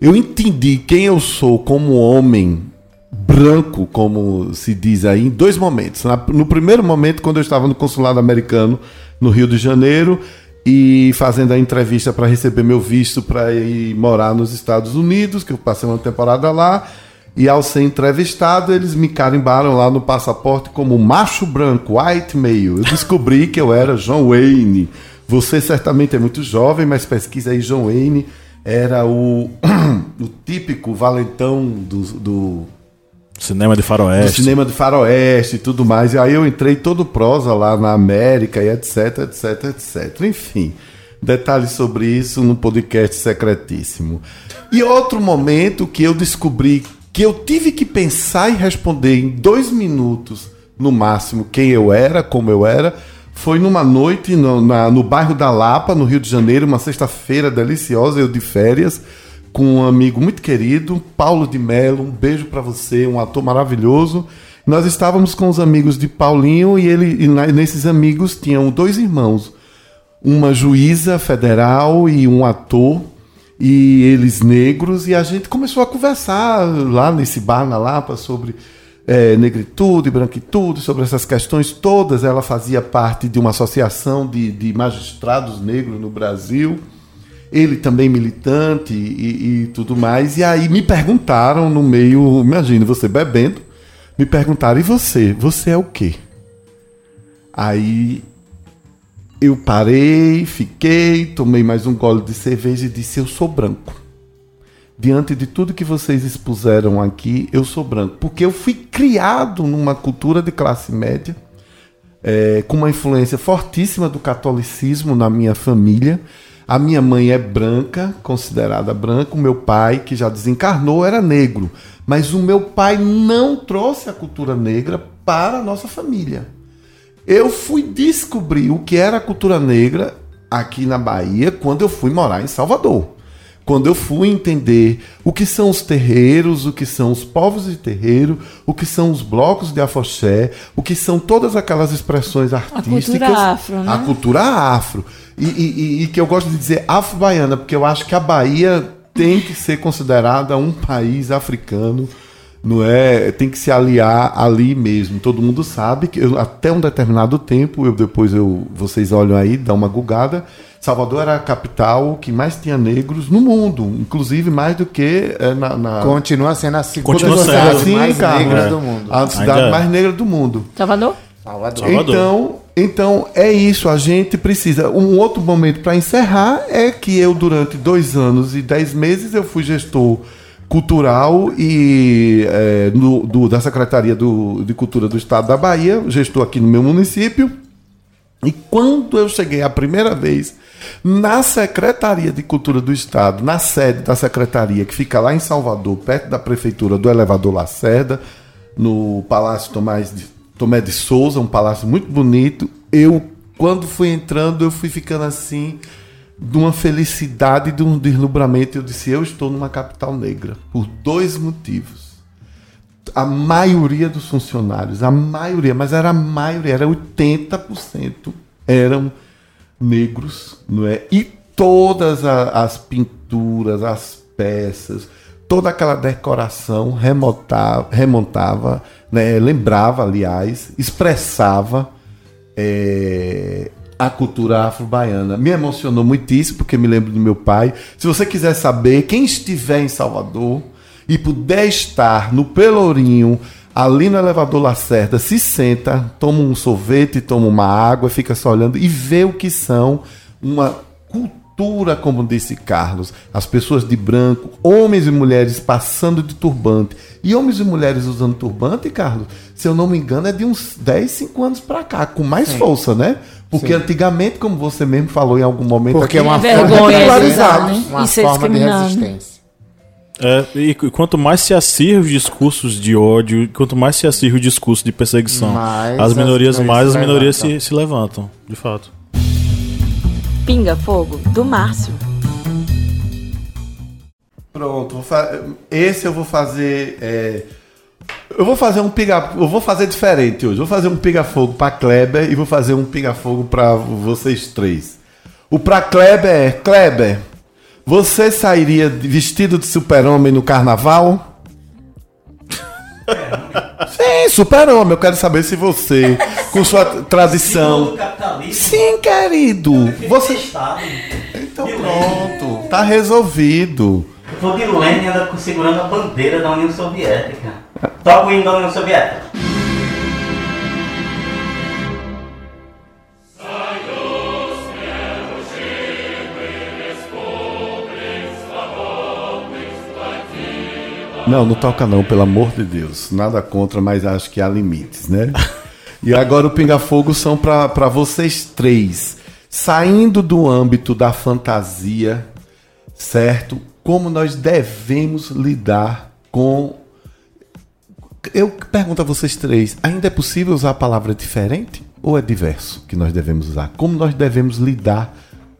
Eu entendi quem eu sou como homem branco, como se diz aí, em dois momentos. No primeiro momento, quando eu estava no consulado americano no Rio de Janeiro e fazendo a entrevista para receber meu visto para ir morar nos Estados Unidos, que eu passei uma temporada lá. E ao ser entrevistado, eles me carimbaram lá no passaporte como macho branco, white male. Eu descobri que eu era John Wayne. Você certamente é muito jovem, mas pesquisa aí, John Wayne era o, o típico valentão do, do, Cinema de do faroeste. cinema de faroeste e tudo mais. E aí eu entrei todo prosa lá na América e etc, etc, etc. Enfim, detalhes sobre isso no podcast secretíssimo. E outro momento que eu descobri que eu tive que pensar e responder em dois minutos, no máximo, quem eu era, como eu era, foi numa noite no, na- no bairro da Lapa, no Rio de Janeiro, uma sexta-feira deliciosa, eu de férias, com um amigo muito querido, Paulo de Mello. Um beijo pra você, um ator maravilhoso. Nós estávamos com os amigos de Paulinho e ele e nesses amigos tinham dois irmãos, uma juíza federal e um ator, e eles negros, e a gente começou a conversar lá nesse bar na Lapa sobre eh, negritude, branquitude, sobre essas questões todas. Ela fazia parte de uma associação de, de magistrados negros no Brasil ele também militante e, e tudo mais. E aí me perguntaram no meio, imagina você bebendo, me perguntaram: e você? Você é o quê? Aí eu parei, fiquei, tomei mais um gole de cerveja e disse: eu sou branco. Diante de tudo que vocês expuseram aqui, eu sou branco. Porque eu fui criado numa cultura de classe média é, com uma influência fortíssima do catolicismo na minha família. A minha mãe é branca, considerada branca. O meu pai, que já desencarnou, era negro. Mas o meu pai não trouxe a cultura negra para a nossa família. Eu fui descobrir o que era a cultura negra aqui na Bahia quando eu fui morar em Salvador. Quando eu fui entender o que são os terreiros, o que são os povos de terreiro, o que são os blocos de afoxé, o que são todas aquelas expressões artísticas. afro, né? A cultura afro. E, e- e- e que eu gosto de dizer afro-baiana, porque eu acho que a Bahia tem que ser considerada um país africano não é? Tem que se aliar ali mesmo. Todo mundo sabe que eu- até um determinado tempo, eu depois eu vocês olham aí, dá uma gugada. Salvador era a capital que mais tinha negros no mundo, inclusive mais do que é, na, na Continua sendo a segunda cidade mais negra É. do mundo. a cidade Ainda é. mais negra do mundo. Salvador? Salvador. Salvador. Então, então é isso. A gente precisa. Um outro momento para encerrar é que eu durante dois anos e dez meses eu fui gestor cultural e é, no- do- da Secretaria do- de Cultura do Estado da Bahia, gestor aqui no meu município. E quando eu cheguei a primeira vez na Secretaria de Cultura do Estado, na sede da secretaria, que fica lá em Salvador, perto da prefeitura do Elevador Lacerda, no Palácio Tomás de, Tomé de Souza, um palácio muito bonito, eu, quando fui entrando, eu fui ficando assim, de uma felicidade, de um deslumbramento. Eu disse: Eu estou numa capital negra, por dois motivos a maioria dos funcionários, a maioria, mas era a maioria, era 80% eram negros, não é? E todas a- as pinturas, as peças, toda aquela decoração remontava, remontava né? lembrava, aliás, expressava é, a cultura afro-baiana. Me emocionou muitíssimo, porque me lembro do meu pai. Se você quiser saber, quem estiver em Salvador e puder estar no Pelourinho, ali no elevador Lacerda, se senta, toma um sorvete, toma uma água, fica só olhando e vê o que são uma cultura como disse Carlos, as pessoas de branco, homens e mulheres passando de turbante. E homens e mulheres usando turbante, Carlos, se eu não me engano, é de uns 10, 5 anos para cá, com mais Sim. força, né? Porque Sim. antigamente, como você mesmo falou em algum momento Porque é aqui, uma É forma, vergonha de, usar, né? uma E ser forma de discriminado. resistência. É, e qu- quanto mais se acirra os discursos de ódio, quanto mais se acirra o discurso de perseguição, Mais as as minorias, minorias mais as se minorias se, levantam. se levantam, de fato. Pinga Fogo, do Márcio. Pronto, esse eu vou fazer. é, Eu vou fazer um piga. Eu vou fazer diferente hoje. Vou fazer um piga-fogo para Kleber e vou fazer um piga-fogo para vocês três. O para Kleber é: Kleber, você sairia vestido de super-homem no carnaval? Sim, super-homem. Eu quero saber se você, com sua tradição. Sim, querido. Você. Então pronto, tá resolvido. Eu vou de Lenin segurando a bandeira da União Soviética. Toca o hino da União Soviética. Não, não toca não, pelo amor de Deus. Nada contra, mas acho que há limites, né? E agora o Pinga Fogo são para vocês três. Saindo do âmbito da fantasia, certo? Como nós devemos lidar com. Eu pergunto a vocês três: ainda é possível usar a palavra diferente? Ou é diverso que nós devemos usar? Como nós devemos lidar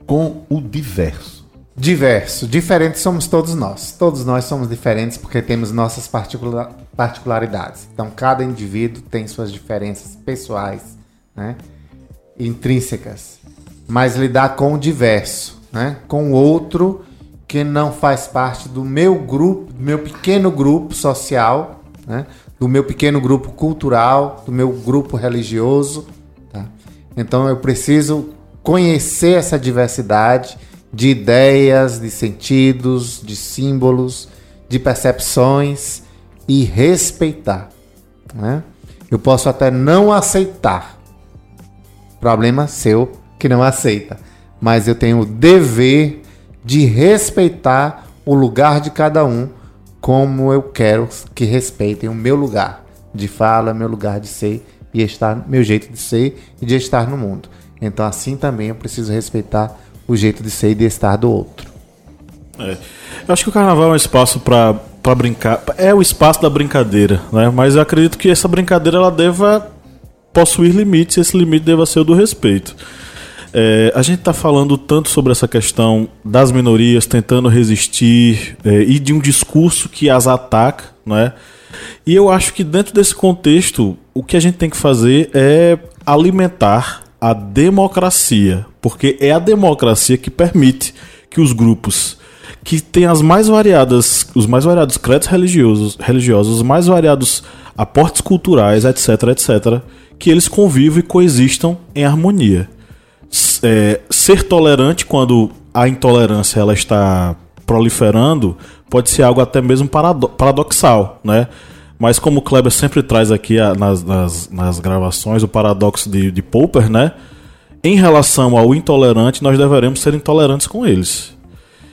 com o diverso? Diverso. Diferentes somos todos nós. Todos nós somos diferentes porque temos nossas particula- particularidades. Então, cada indivíduo tem suas diferenças pessoais, né? intrínsecas. Mas lidar com o diverso, né? com o outro que não faz parte do meu grupo, do meu pequeno grupo social, né? do meu pequeno grupo cultural, do meu grupo religioso. Tá? Então eu preciso conhecer essa diversidade de ideias, de sentidos, de símbolos, de percepções e respeitar. né? Eu posso até não aceitar. Problema seu que não aceita. Mas eu tenho o dever de respeitar o lugar de cada um como eu quero que respeitem o meu lugar de fala, meu lugar de ser e estar, meu jeito de ser e de estar no mundo. Então assim também eu preciso respeitar o jeito de ser e de estar do outro. É. Eu acho que o carnaval é um espaço pra pra brincar. É o espaço da brincadeira, né? Mas eu acredito que essa brincadeira ela deva possuir limites e esse limite deva ser o do respeito. É, a gente está falando tanto sobre essa questão das minorias tentando resistir é, e de um discurso que as ataca, né? E eu acho que dentro desse contexto, o que a gente tem que fazer é alimentar a democracia, porque é a democracia que permite que os grupos que têm as mais variadas, os mais variados credos religiosos, religiosos, os mais variados aportes culturais, etc, etc, que eles convivam e coexistam em harmonia. É, ser tolerante quando a intolerância ela está proliferando pode ser algo até mesmo parado- paradoxal, né? Mas como o Kleber sempre traz aqui a- nas, nas, nas gravações o paradoxo de, de Popper, né? Em relação ao intolerante, nós deveremos ser intolerantes com eles.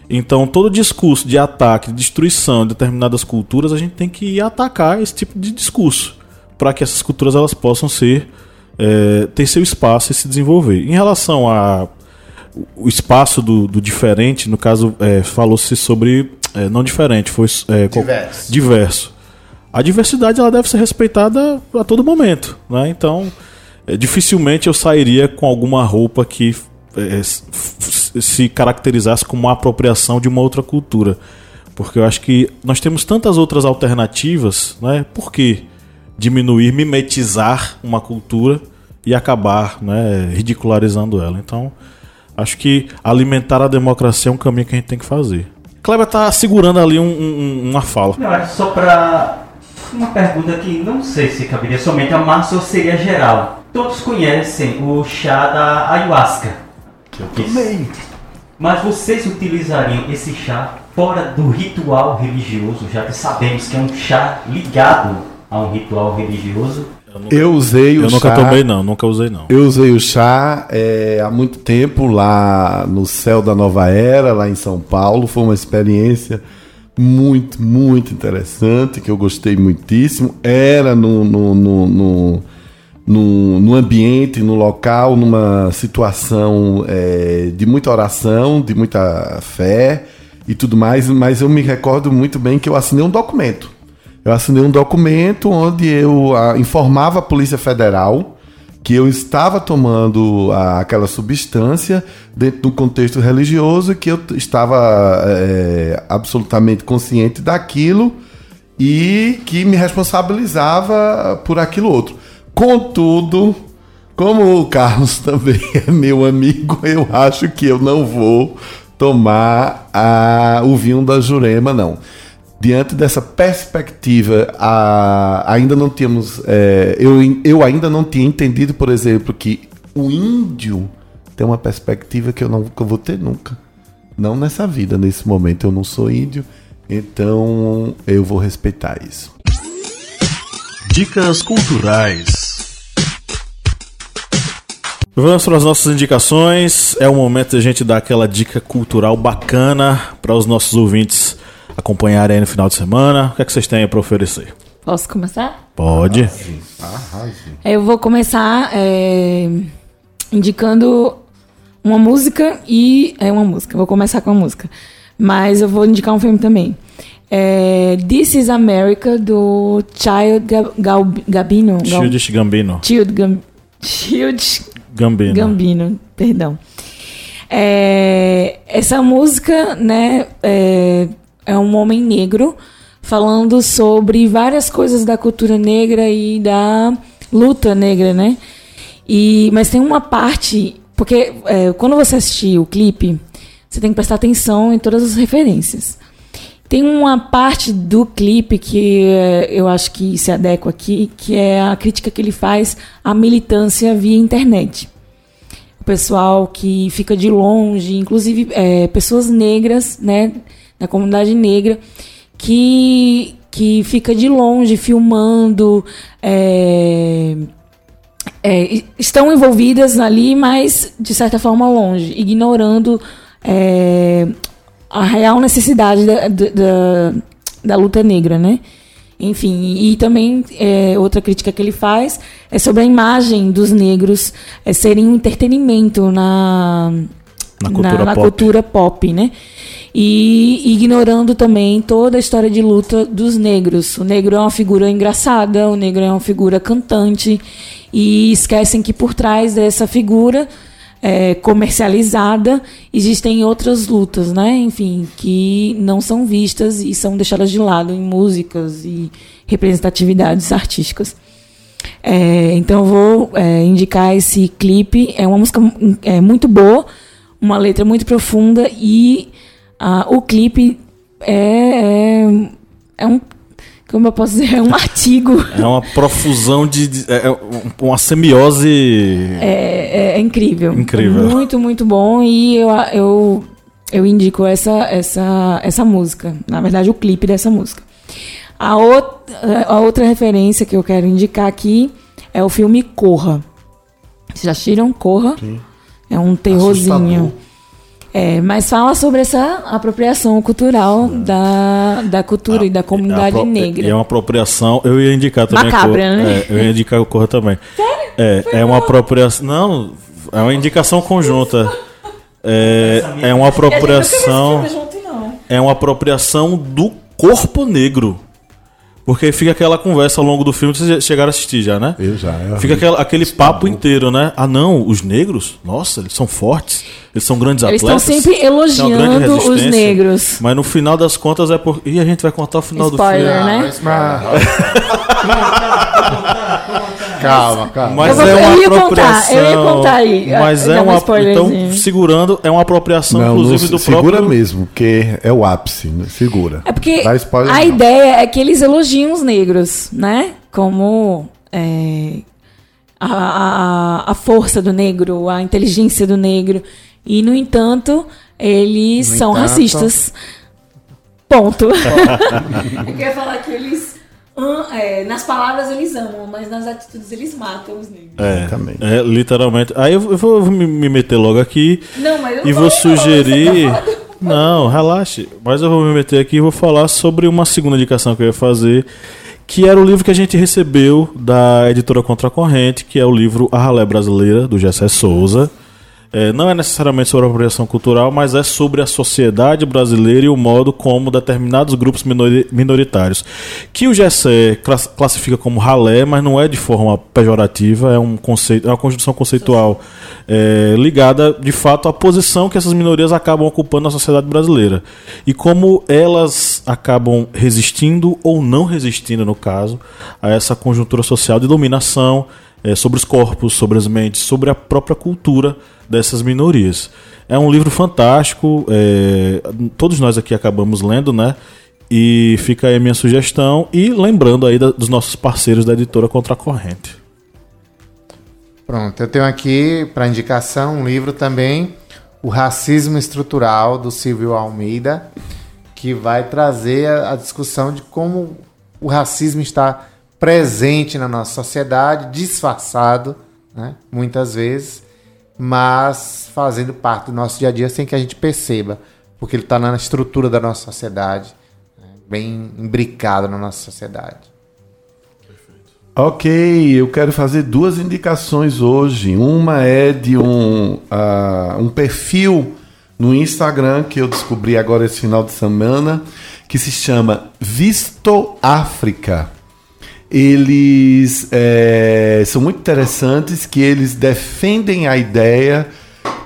Então, todo discurso de ataque, de destruição de determinadas culturas, a gente tem que atacar esse tipo de discurso para que essas culturas elas possam ser é, ter seu espaço e se desenvolver. Em relação a o espaço do, do diferente, no caso, é, falou-se sobre é, não diferente, foi é, Diverso. diverso. A diversidade ela deve ser respeitada a todo momento, né? Então, é, dificilmente eu sairia com alguma roupa que é, se caracterizasse como uma apropriação de uma outra cultura. Porque eu acho que nós temos tantas outras alternativas, né? Por que diminuir, mimetizar uma cultura e acabar né, ridicularizando ela? Então, acho que alimentar a democracia é um caminho que a gente tem que fazer. Kleber tá segurando ali um- um- uma fala. Não, é só pra. Uma pergunta que não sei se caberia somente a Márcia ou seria geral. Todos conhecem o chá da ayahuasca. Eu também. Mas vocês utilizariam esse chá fora do ritual religioso, já que sabemos que é um chá ligado a um ritual religioso? Eu usei o Eu nunca chá. tomei, não, nunca usei, não. Eu usei o chá é, há muito tempo lá no Céu da Nova Era, lá em São Paulo. Foi uma experiência muito, muito interessante, que eu gostei muitíssimo. Era no, no, no, no, no- ambiente, no local, numa situação é, de muita oração, de muita fé e tudo mais, mas eu me recordo muito bem que eu assinei um documento. Eu assinei um documento onde eu ah, informava a Polícia Federal que eu estava tomando ah, aquela substância dentro de um contexto religioso e que eu estava eh, absolutamente consciente daquilo e que me responsabilizava por aquilo outro. Contudo, como o Carlos também é meu amigo, eu acho que eu não vou tomar a- o vinho da Jurema, não. Diante dessa perspectiva, a- ainda não tínhamos. é, eu, eu ainda não tinha entendido, por exemplo, que o índio tem uma perspectiva que eu não que eu vou ter nunca. Não nessa vida, nesse momento. Eu não sou índio, então eu vou respeitar isso. Dicas culturais. Vamos para as nossas indicações. É o momento de a gente dar aquela dica cultural bacana para os nossos ouvintes acompanharem aí no final de semana. O que, é que vocês têm para oferecer? Posso começar? Pode. Eu vou começar é, indicando uma música e. É uma música, vou começar com a música. Mas eu vou indicar um filme também. É, This is America, do Child Ga- Gal- Gabino. Gal- Childish Gambino. Child Gam- Child Gambino. Gambino, perdão. É, essa música, né, é, é um homem negro falando sobre várias coisas da cultura negra e da luta negra, né? E, mas tem uma parte, porque é, quando você assistir o clipe, você tem que prestar atenção em todas as referências. Tem uma parte do clipe que eh, eu acho que se adequa aqui, que é a crítica que ele faz à militância via internet. Pessoal que fica de longe, inclusive eh, pessoas negras, né, da comunidade negra, que, que fica de longe filmando, eh, é, estão envolvidas ali, mas de certa forma longe, ignorando é, a real necessidade da, da, da- da luta negra, né? Enfim, e também é, outra crítica que ele faz é sobre a imagem dos negros é, serem um entretenimento na, Na cultura na pop. cultura pop, né? E ignorando também toda a história de luta dos negros. O negro é uma figura engraçada, o negro é uma figura cantante, e esquecem que por trás dessa figura é, comercializada existem outras lutas, né? Enfim, que não são vistas e são deixadas de lado em músicas e representatividades artísticas. É, então vou é, indicar esse clipe. É uma música é, muito boa, uma letra muito profunda e ah, o clipe é, é, é um. Como eu posso dizer? É um artigo. É uma profusão de. de- é um- uma semiose. É, é- é incrível. Incrível. É muito, muito bom. E eu, eu, eu indico essa, essa, essa música. Na verdade, o clipe dessa música. A, out, a outra referência que eu quero indicar aqui é o filme Corra. Vocês já assistiram Corra? É um terrorzinho. Assustador. É, mas fala sobre essa apropriação cultural da, da cultura e da comunidade É apro- negra. É uma apropriação. Eu ia indicar também. Macabra, Cor- né? é, eu ia indicar o Corra também. Sério? É, é uma apropriação. Não, é uma indicação conjunta. É, é uma apropriação. É uma apropriação do corpo negro. Porque fica aquela conversa ao longo do filme, vocês chegaram a assistir já, né? Eu já. é Fica aquela- aquele papo inteiro, né? Ah, não, os negros, nossa, eles são fortes, eles são grandes Eles estão atletas. sempre têm uma grande elogiando os negros. Mas no final das contas é por. E a gente vai contar o final Spoiler, do filme. né? Calma, calma. Mas vou- é uma eu ia contar, apropriação. eu ia contar aí, Mas é um uma. Então, segurando, é uma apropriação, Não, inclusive, não, do segura próprio. mesmo, porque é o ápice, né? segura. É porque spoiler, a não. ideia é que eles elogiam os negros, né? Como é, a, a, a força do negro, a inteligência do negro. E, no entanto, eles No são entanto- racistas. Ponto. Eu queria falar que eles é, nas palavras eles amam, mas nas atitudes eles matam os negros. É, é, literalmente. Aí eu eu vou me me meter logo aqui Não, mas eu não e vou sugerir. Não, relaxe. Mas eu vou me meter aqui e vou falar sobre uma segunda indicação que eu ia fazer, que era o livro que a gente recebeu da editora Contracorrente, que é o livro A Ralé Brasileira, do Gessé Souza. É, não é necessariamente sobre a apropriação cultural, mas é sobre a sociedade brasileira e o modo como determinados grupos minori- minoritários, que o clas- classifica como ralé, mas não é de forma pejorativa, é um conceito, é uma construção conceitual é, ligada de fato à posição que essas minorias acabam ocupando na sociedade brasileira. E como elas acabam resistindo ou não resistindo, no caso, a essa conjuntura social de dominação é, sobre os corpos, sobre as mentes, sobre a própria cultura dessas minorias. É um livro fantástico, é, todos nós aqui acabamos lendo, né? E fica aí a minha sugestão. E lembrando aí da- dos nossos parceiros da editora Contracorrente. Pronto, eu tenho aqui para indicação um livro também, O Racismo Estrutural, do Silvio Almeida, que vai trazer a, a discussão de como o racismo está presente na nossa sociedade, disfarçado, né, muitas vezes, mas fazendo parte do nosso dia a dia sem que a gente perceba, porque ele está na estrutura da nossa sociedade, né, bem imbricado na nossa sociedade. Ok, eu quero fazer duas indicações hoje. Uma é de um, ah, um perfil no Instagram que eu descobri agora esse final de semana, que se chama Visto África. Eles eh, são muito interessantes, que eles defendem a ideia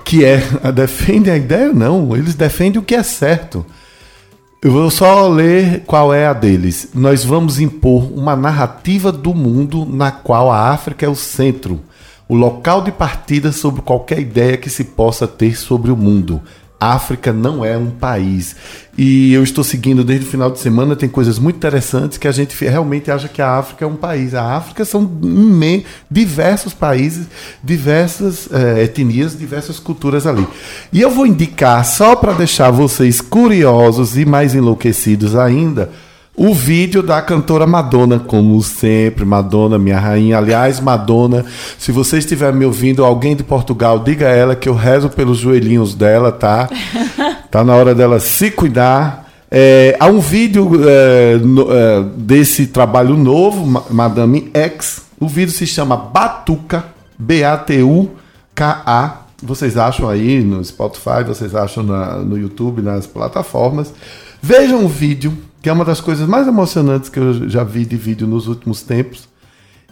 que é. Defendem a ideia? Não, eles defendem o que é certo. Eu vou só ler qual é a deles. Nós vamos impor uma narrativa do mundo na qual a África é o centro, o local de partida sobre qualquer ideia que se possa ter sobre o mundo. África não é um país. E eu estou seguindo desde o final de semana, tem coisas muito interessantes que a gente realmente acha que a África é um país. A África são diversos países, diversas eh, etnias, diversas culturas ali. E eu vou indicar, só para deixar vocês curiosos e mais enlouquecidos ainda, o vídeo da cantora Madonna, como sempre, Madonna, minha rainha. Aliás, Madonna, se você estiver me ouvindo, alguém de Portugal, diga a ela que eu rezo pelos joelhinhos dela, tá? Tá na hora dela se cuidar. É, há um vídeo é, no- é, desse trabalho novo, Ma- Madame X. O vídeo se chama Batuca, B-A-T-U-K-A. Vocês acham aí no Spotify, vocês acham na- no YouTube, nas plataformas. Vejam o vídeo, que é uma das coisas mais emocionantes que eu já vi de vídeo nos últimos tempos.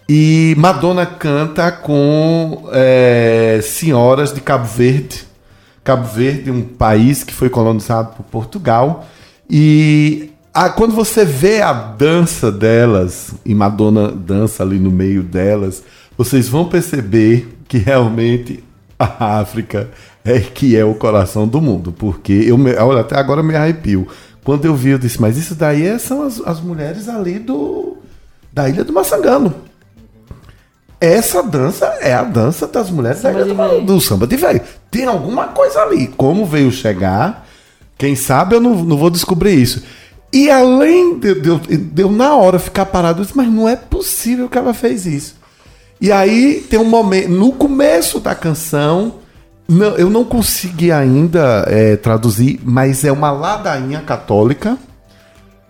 E Madonna canta com é, senhoras de Cabo Verde. Cabo Verde, um país que foi colonizado por Portugal. E a- quando você vê a dança delas, e Madonna dança ali no meio delas, vocês vão perceber que realmente a África é que é o coração do mundo. Porque eu olha, até agora eu me arrepio. Quando eu vi, eu disse, mas isso daí é- são as, as mulheres ali do da Ilha do Maçangano. Essa dança é a dança das mulheres da Samba Ilha de do, do samba de velho. Tem alguma coisa ali. Como veio chegar, quem sabe eu não, não vou descobrir isso. E além de, de de eu, na hora ficar parado, eu disse, mas não é possível que ela fez isso. E aí tem um momento, no começo da canção, não- eu não consegui ainda é, traduzir, mas é uma ladainha católica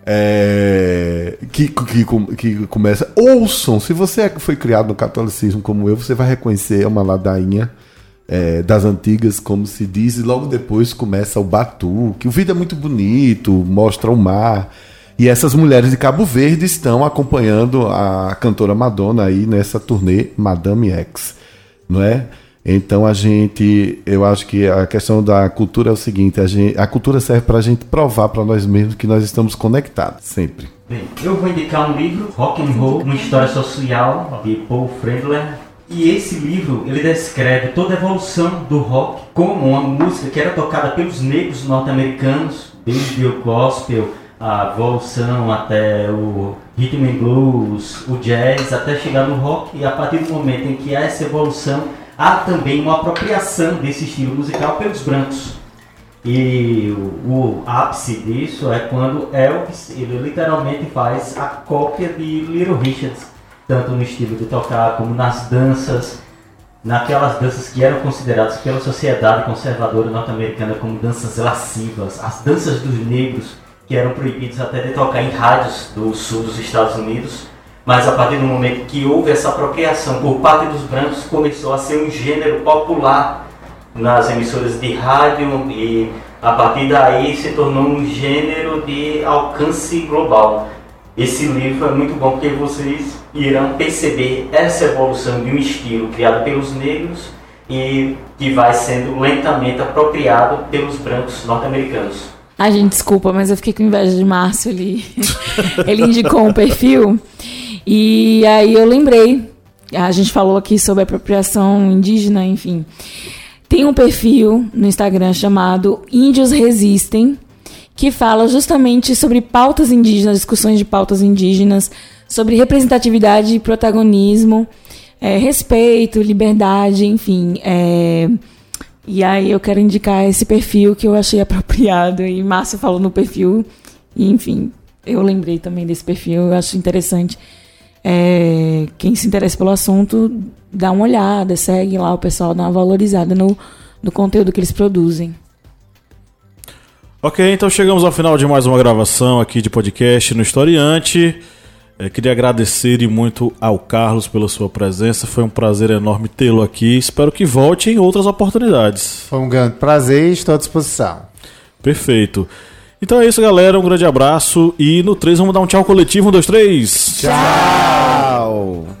é, que, que, que começa. Ouçam, se você foi criado no catolicismo como eu, você vai reconhecer uma ladainha é, das antigas, como se diz, e logo depois começa o batuque. O vídeo é muito bonito, mostra o mar. E essas mulheres de Cabo Verde estão acompanhando a cantora Madonna aí nessa turnê Madame X, não é? Então a gente, eu acho que a questão da cultura é o seguinte: a, gente, a cultura serve para a gente provar para nós mesmos que nós estamos conectados sempre. Bem, eu vou indicar um livro, Rock and Roll, uma história social, de Paul Friedler. E esse livro, ele descreve toda a evolução do rock como uma música que era tocada pelos negros norte-americanos, desde o gospel, a evolução até o rhythm and blues, o jazz, até chegar no rock. E a partir do momento em que há essa evolução, há também uma apropriação desse estilo musical pelos brancos. E o, o ápice disso é quando Elvis ele literalmente faz a cópia de Little Richards, tanto no estilo de tocar como nas danças, naquelas danças que eram consideradas pela sociedade conservadora norte-americana como danças lascivas, as danças dos negros, que eram proibidos até de tocar em rádios do sul dos Estados Unidos. Mas a partir do momento que houve essa apropriação por parte dos brancos, começou a ser um gênero popular nas emissoras de rádio e a partir daí se tornou um gênero de alcance global. Esse livro é muito bom porque vocês irão perceber essa evolução de um estilo criado pelos negros e que vai sendo lentamente apropriado pelos brancos norte-americanos. Ai, gente, desculpa, mas eu fiquei com inveja de Márcio ali. Ele indicou um perfil e aí eu lembrei. A gente falou aqui sobre apropriação indígena, enfim. Tem um perfil no Instagram chamado Índios Resistem, que fala justamente sobre pautas indígenas, discussões de pautas indígenas, sobre representatividade e protagonismo, é, respeito, liberdade, enfim. É, e aí eu quero indicar esse perfil que eu achei apropriado. E Márcio falou no perfil, e enfim, eu lembrei também desse perfil, eu acho interessante. É, quem se interessa pelo assunto, dá uma olhada, segue lá o pessoal, dá uma valorizada no, no conteúdo que eles produzem. Ok, então chegamos ao final de mais uma gravação aqui de podcast no Historiante. É, queria agradecer muito ao Carlos pela sua presença. Foi um prazer enorme tê-lo aqui. Espero que volte em outras oportunidades. Foi um grande prazer e estou à disposição. Perfeito. Então é isso, galera. Um grande abraço. E no 3 vamos dar um tchau coletivo. Um, dois, três. Tchau! Oh.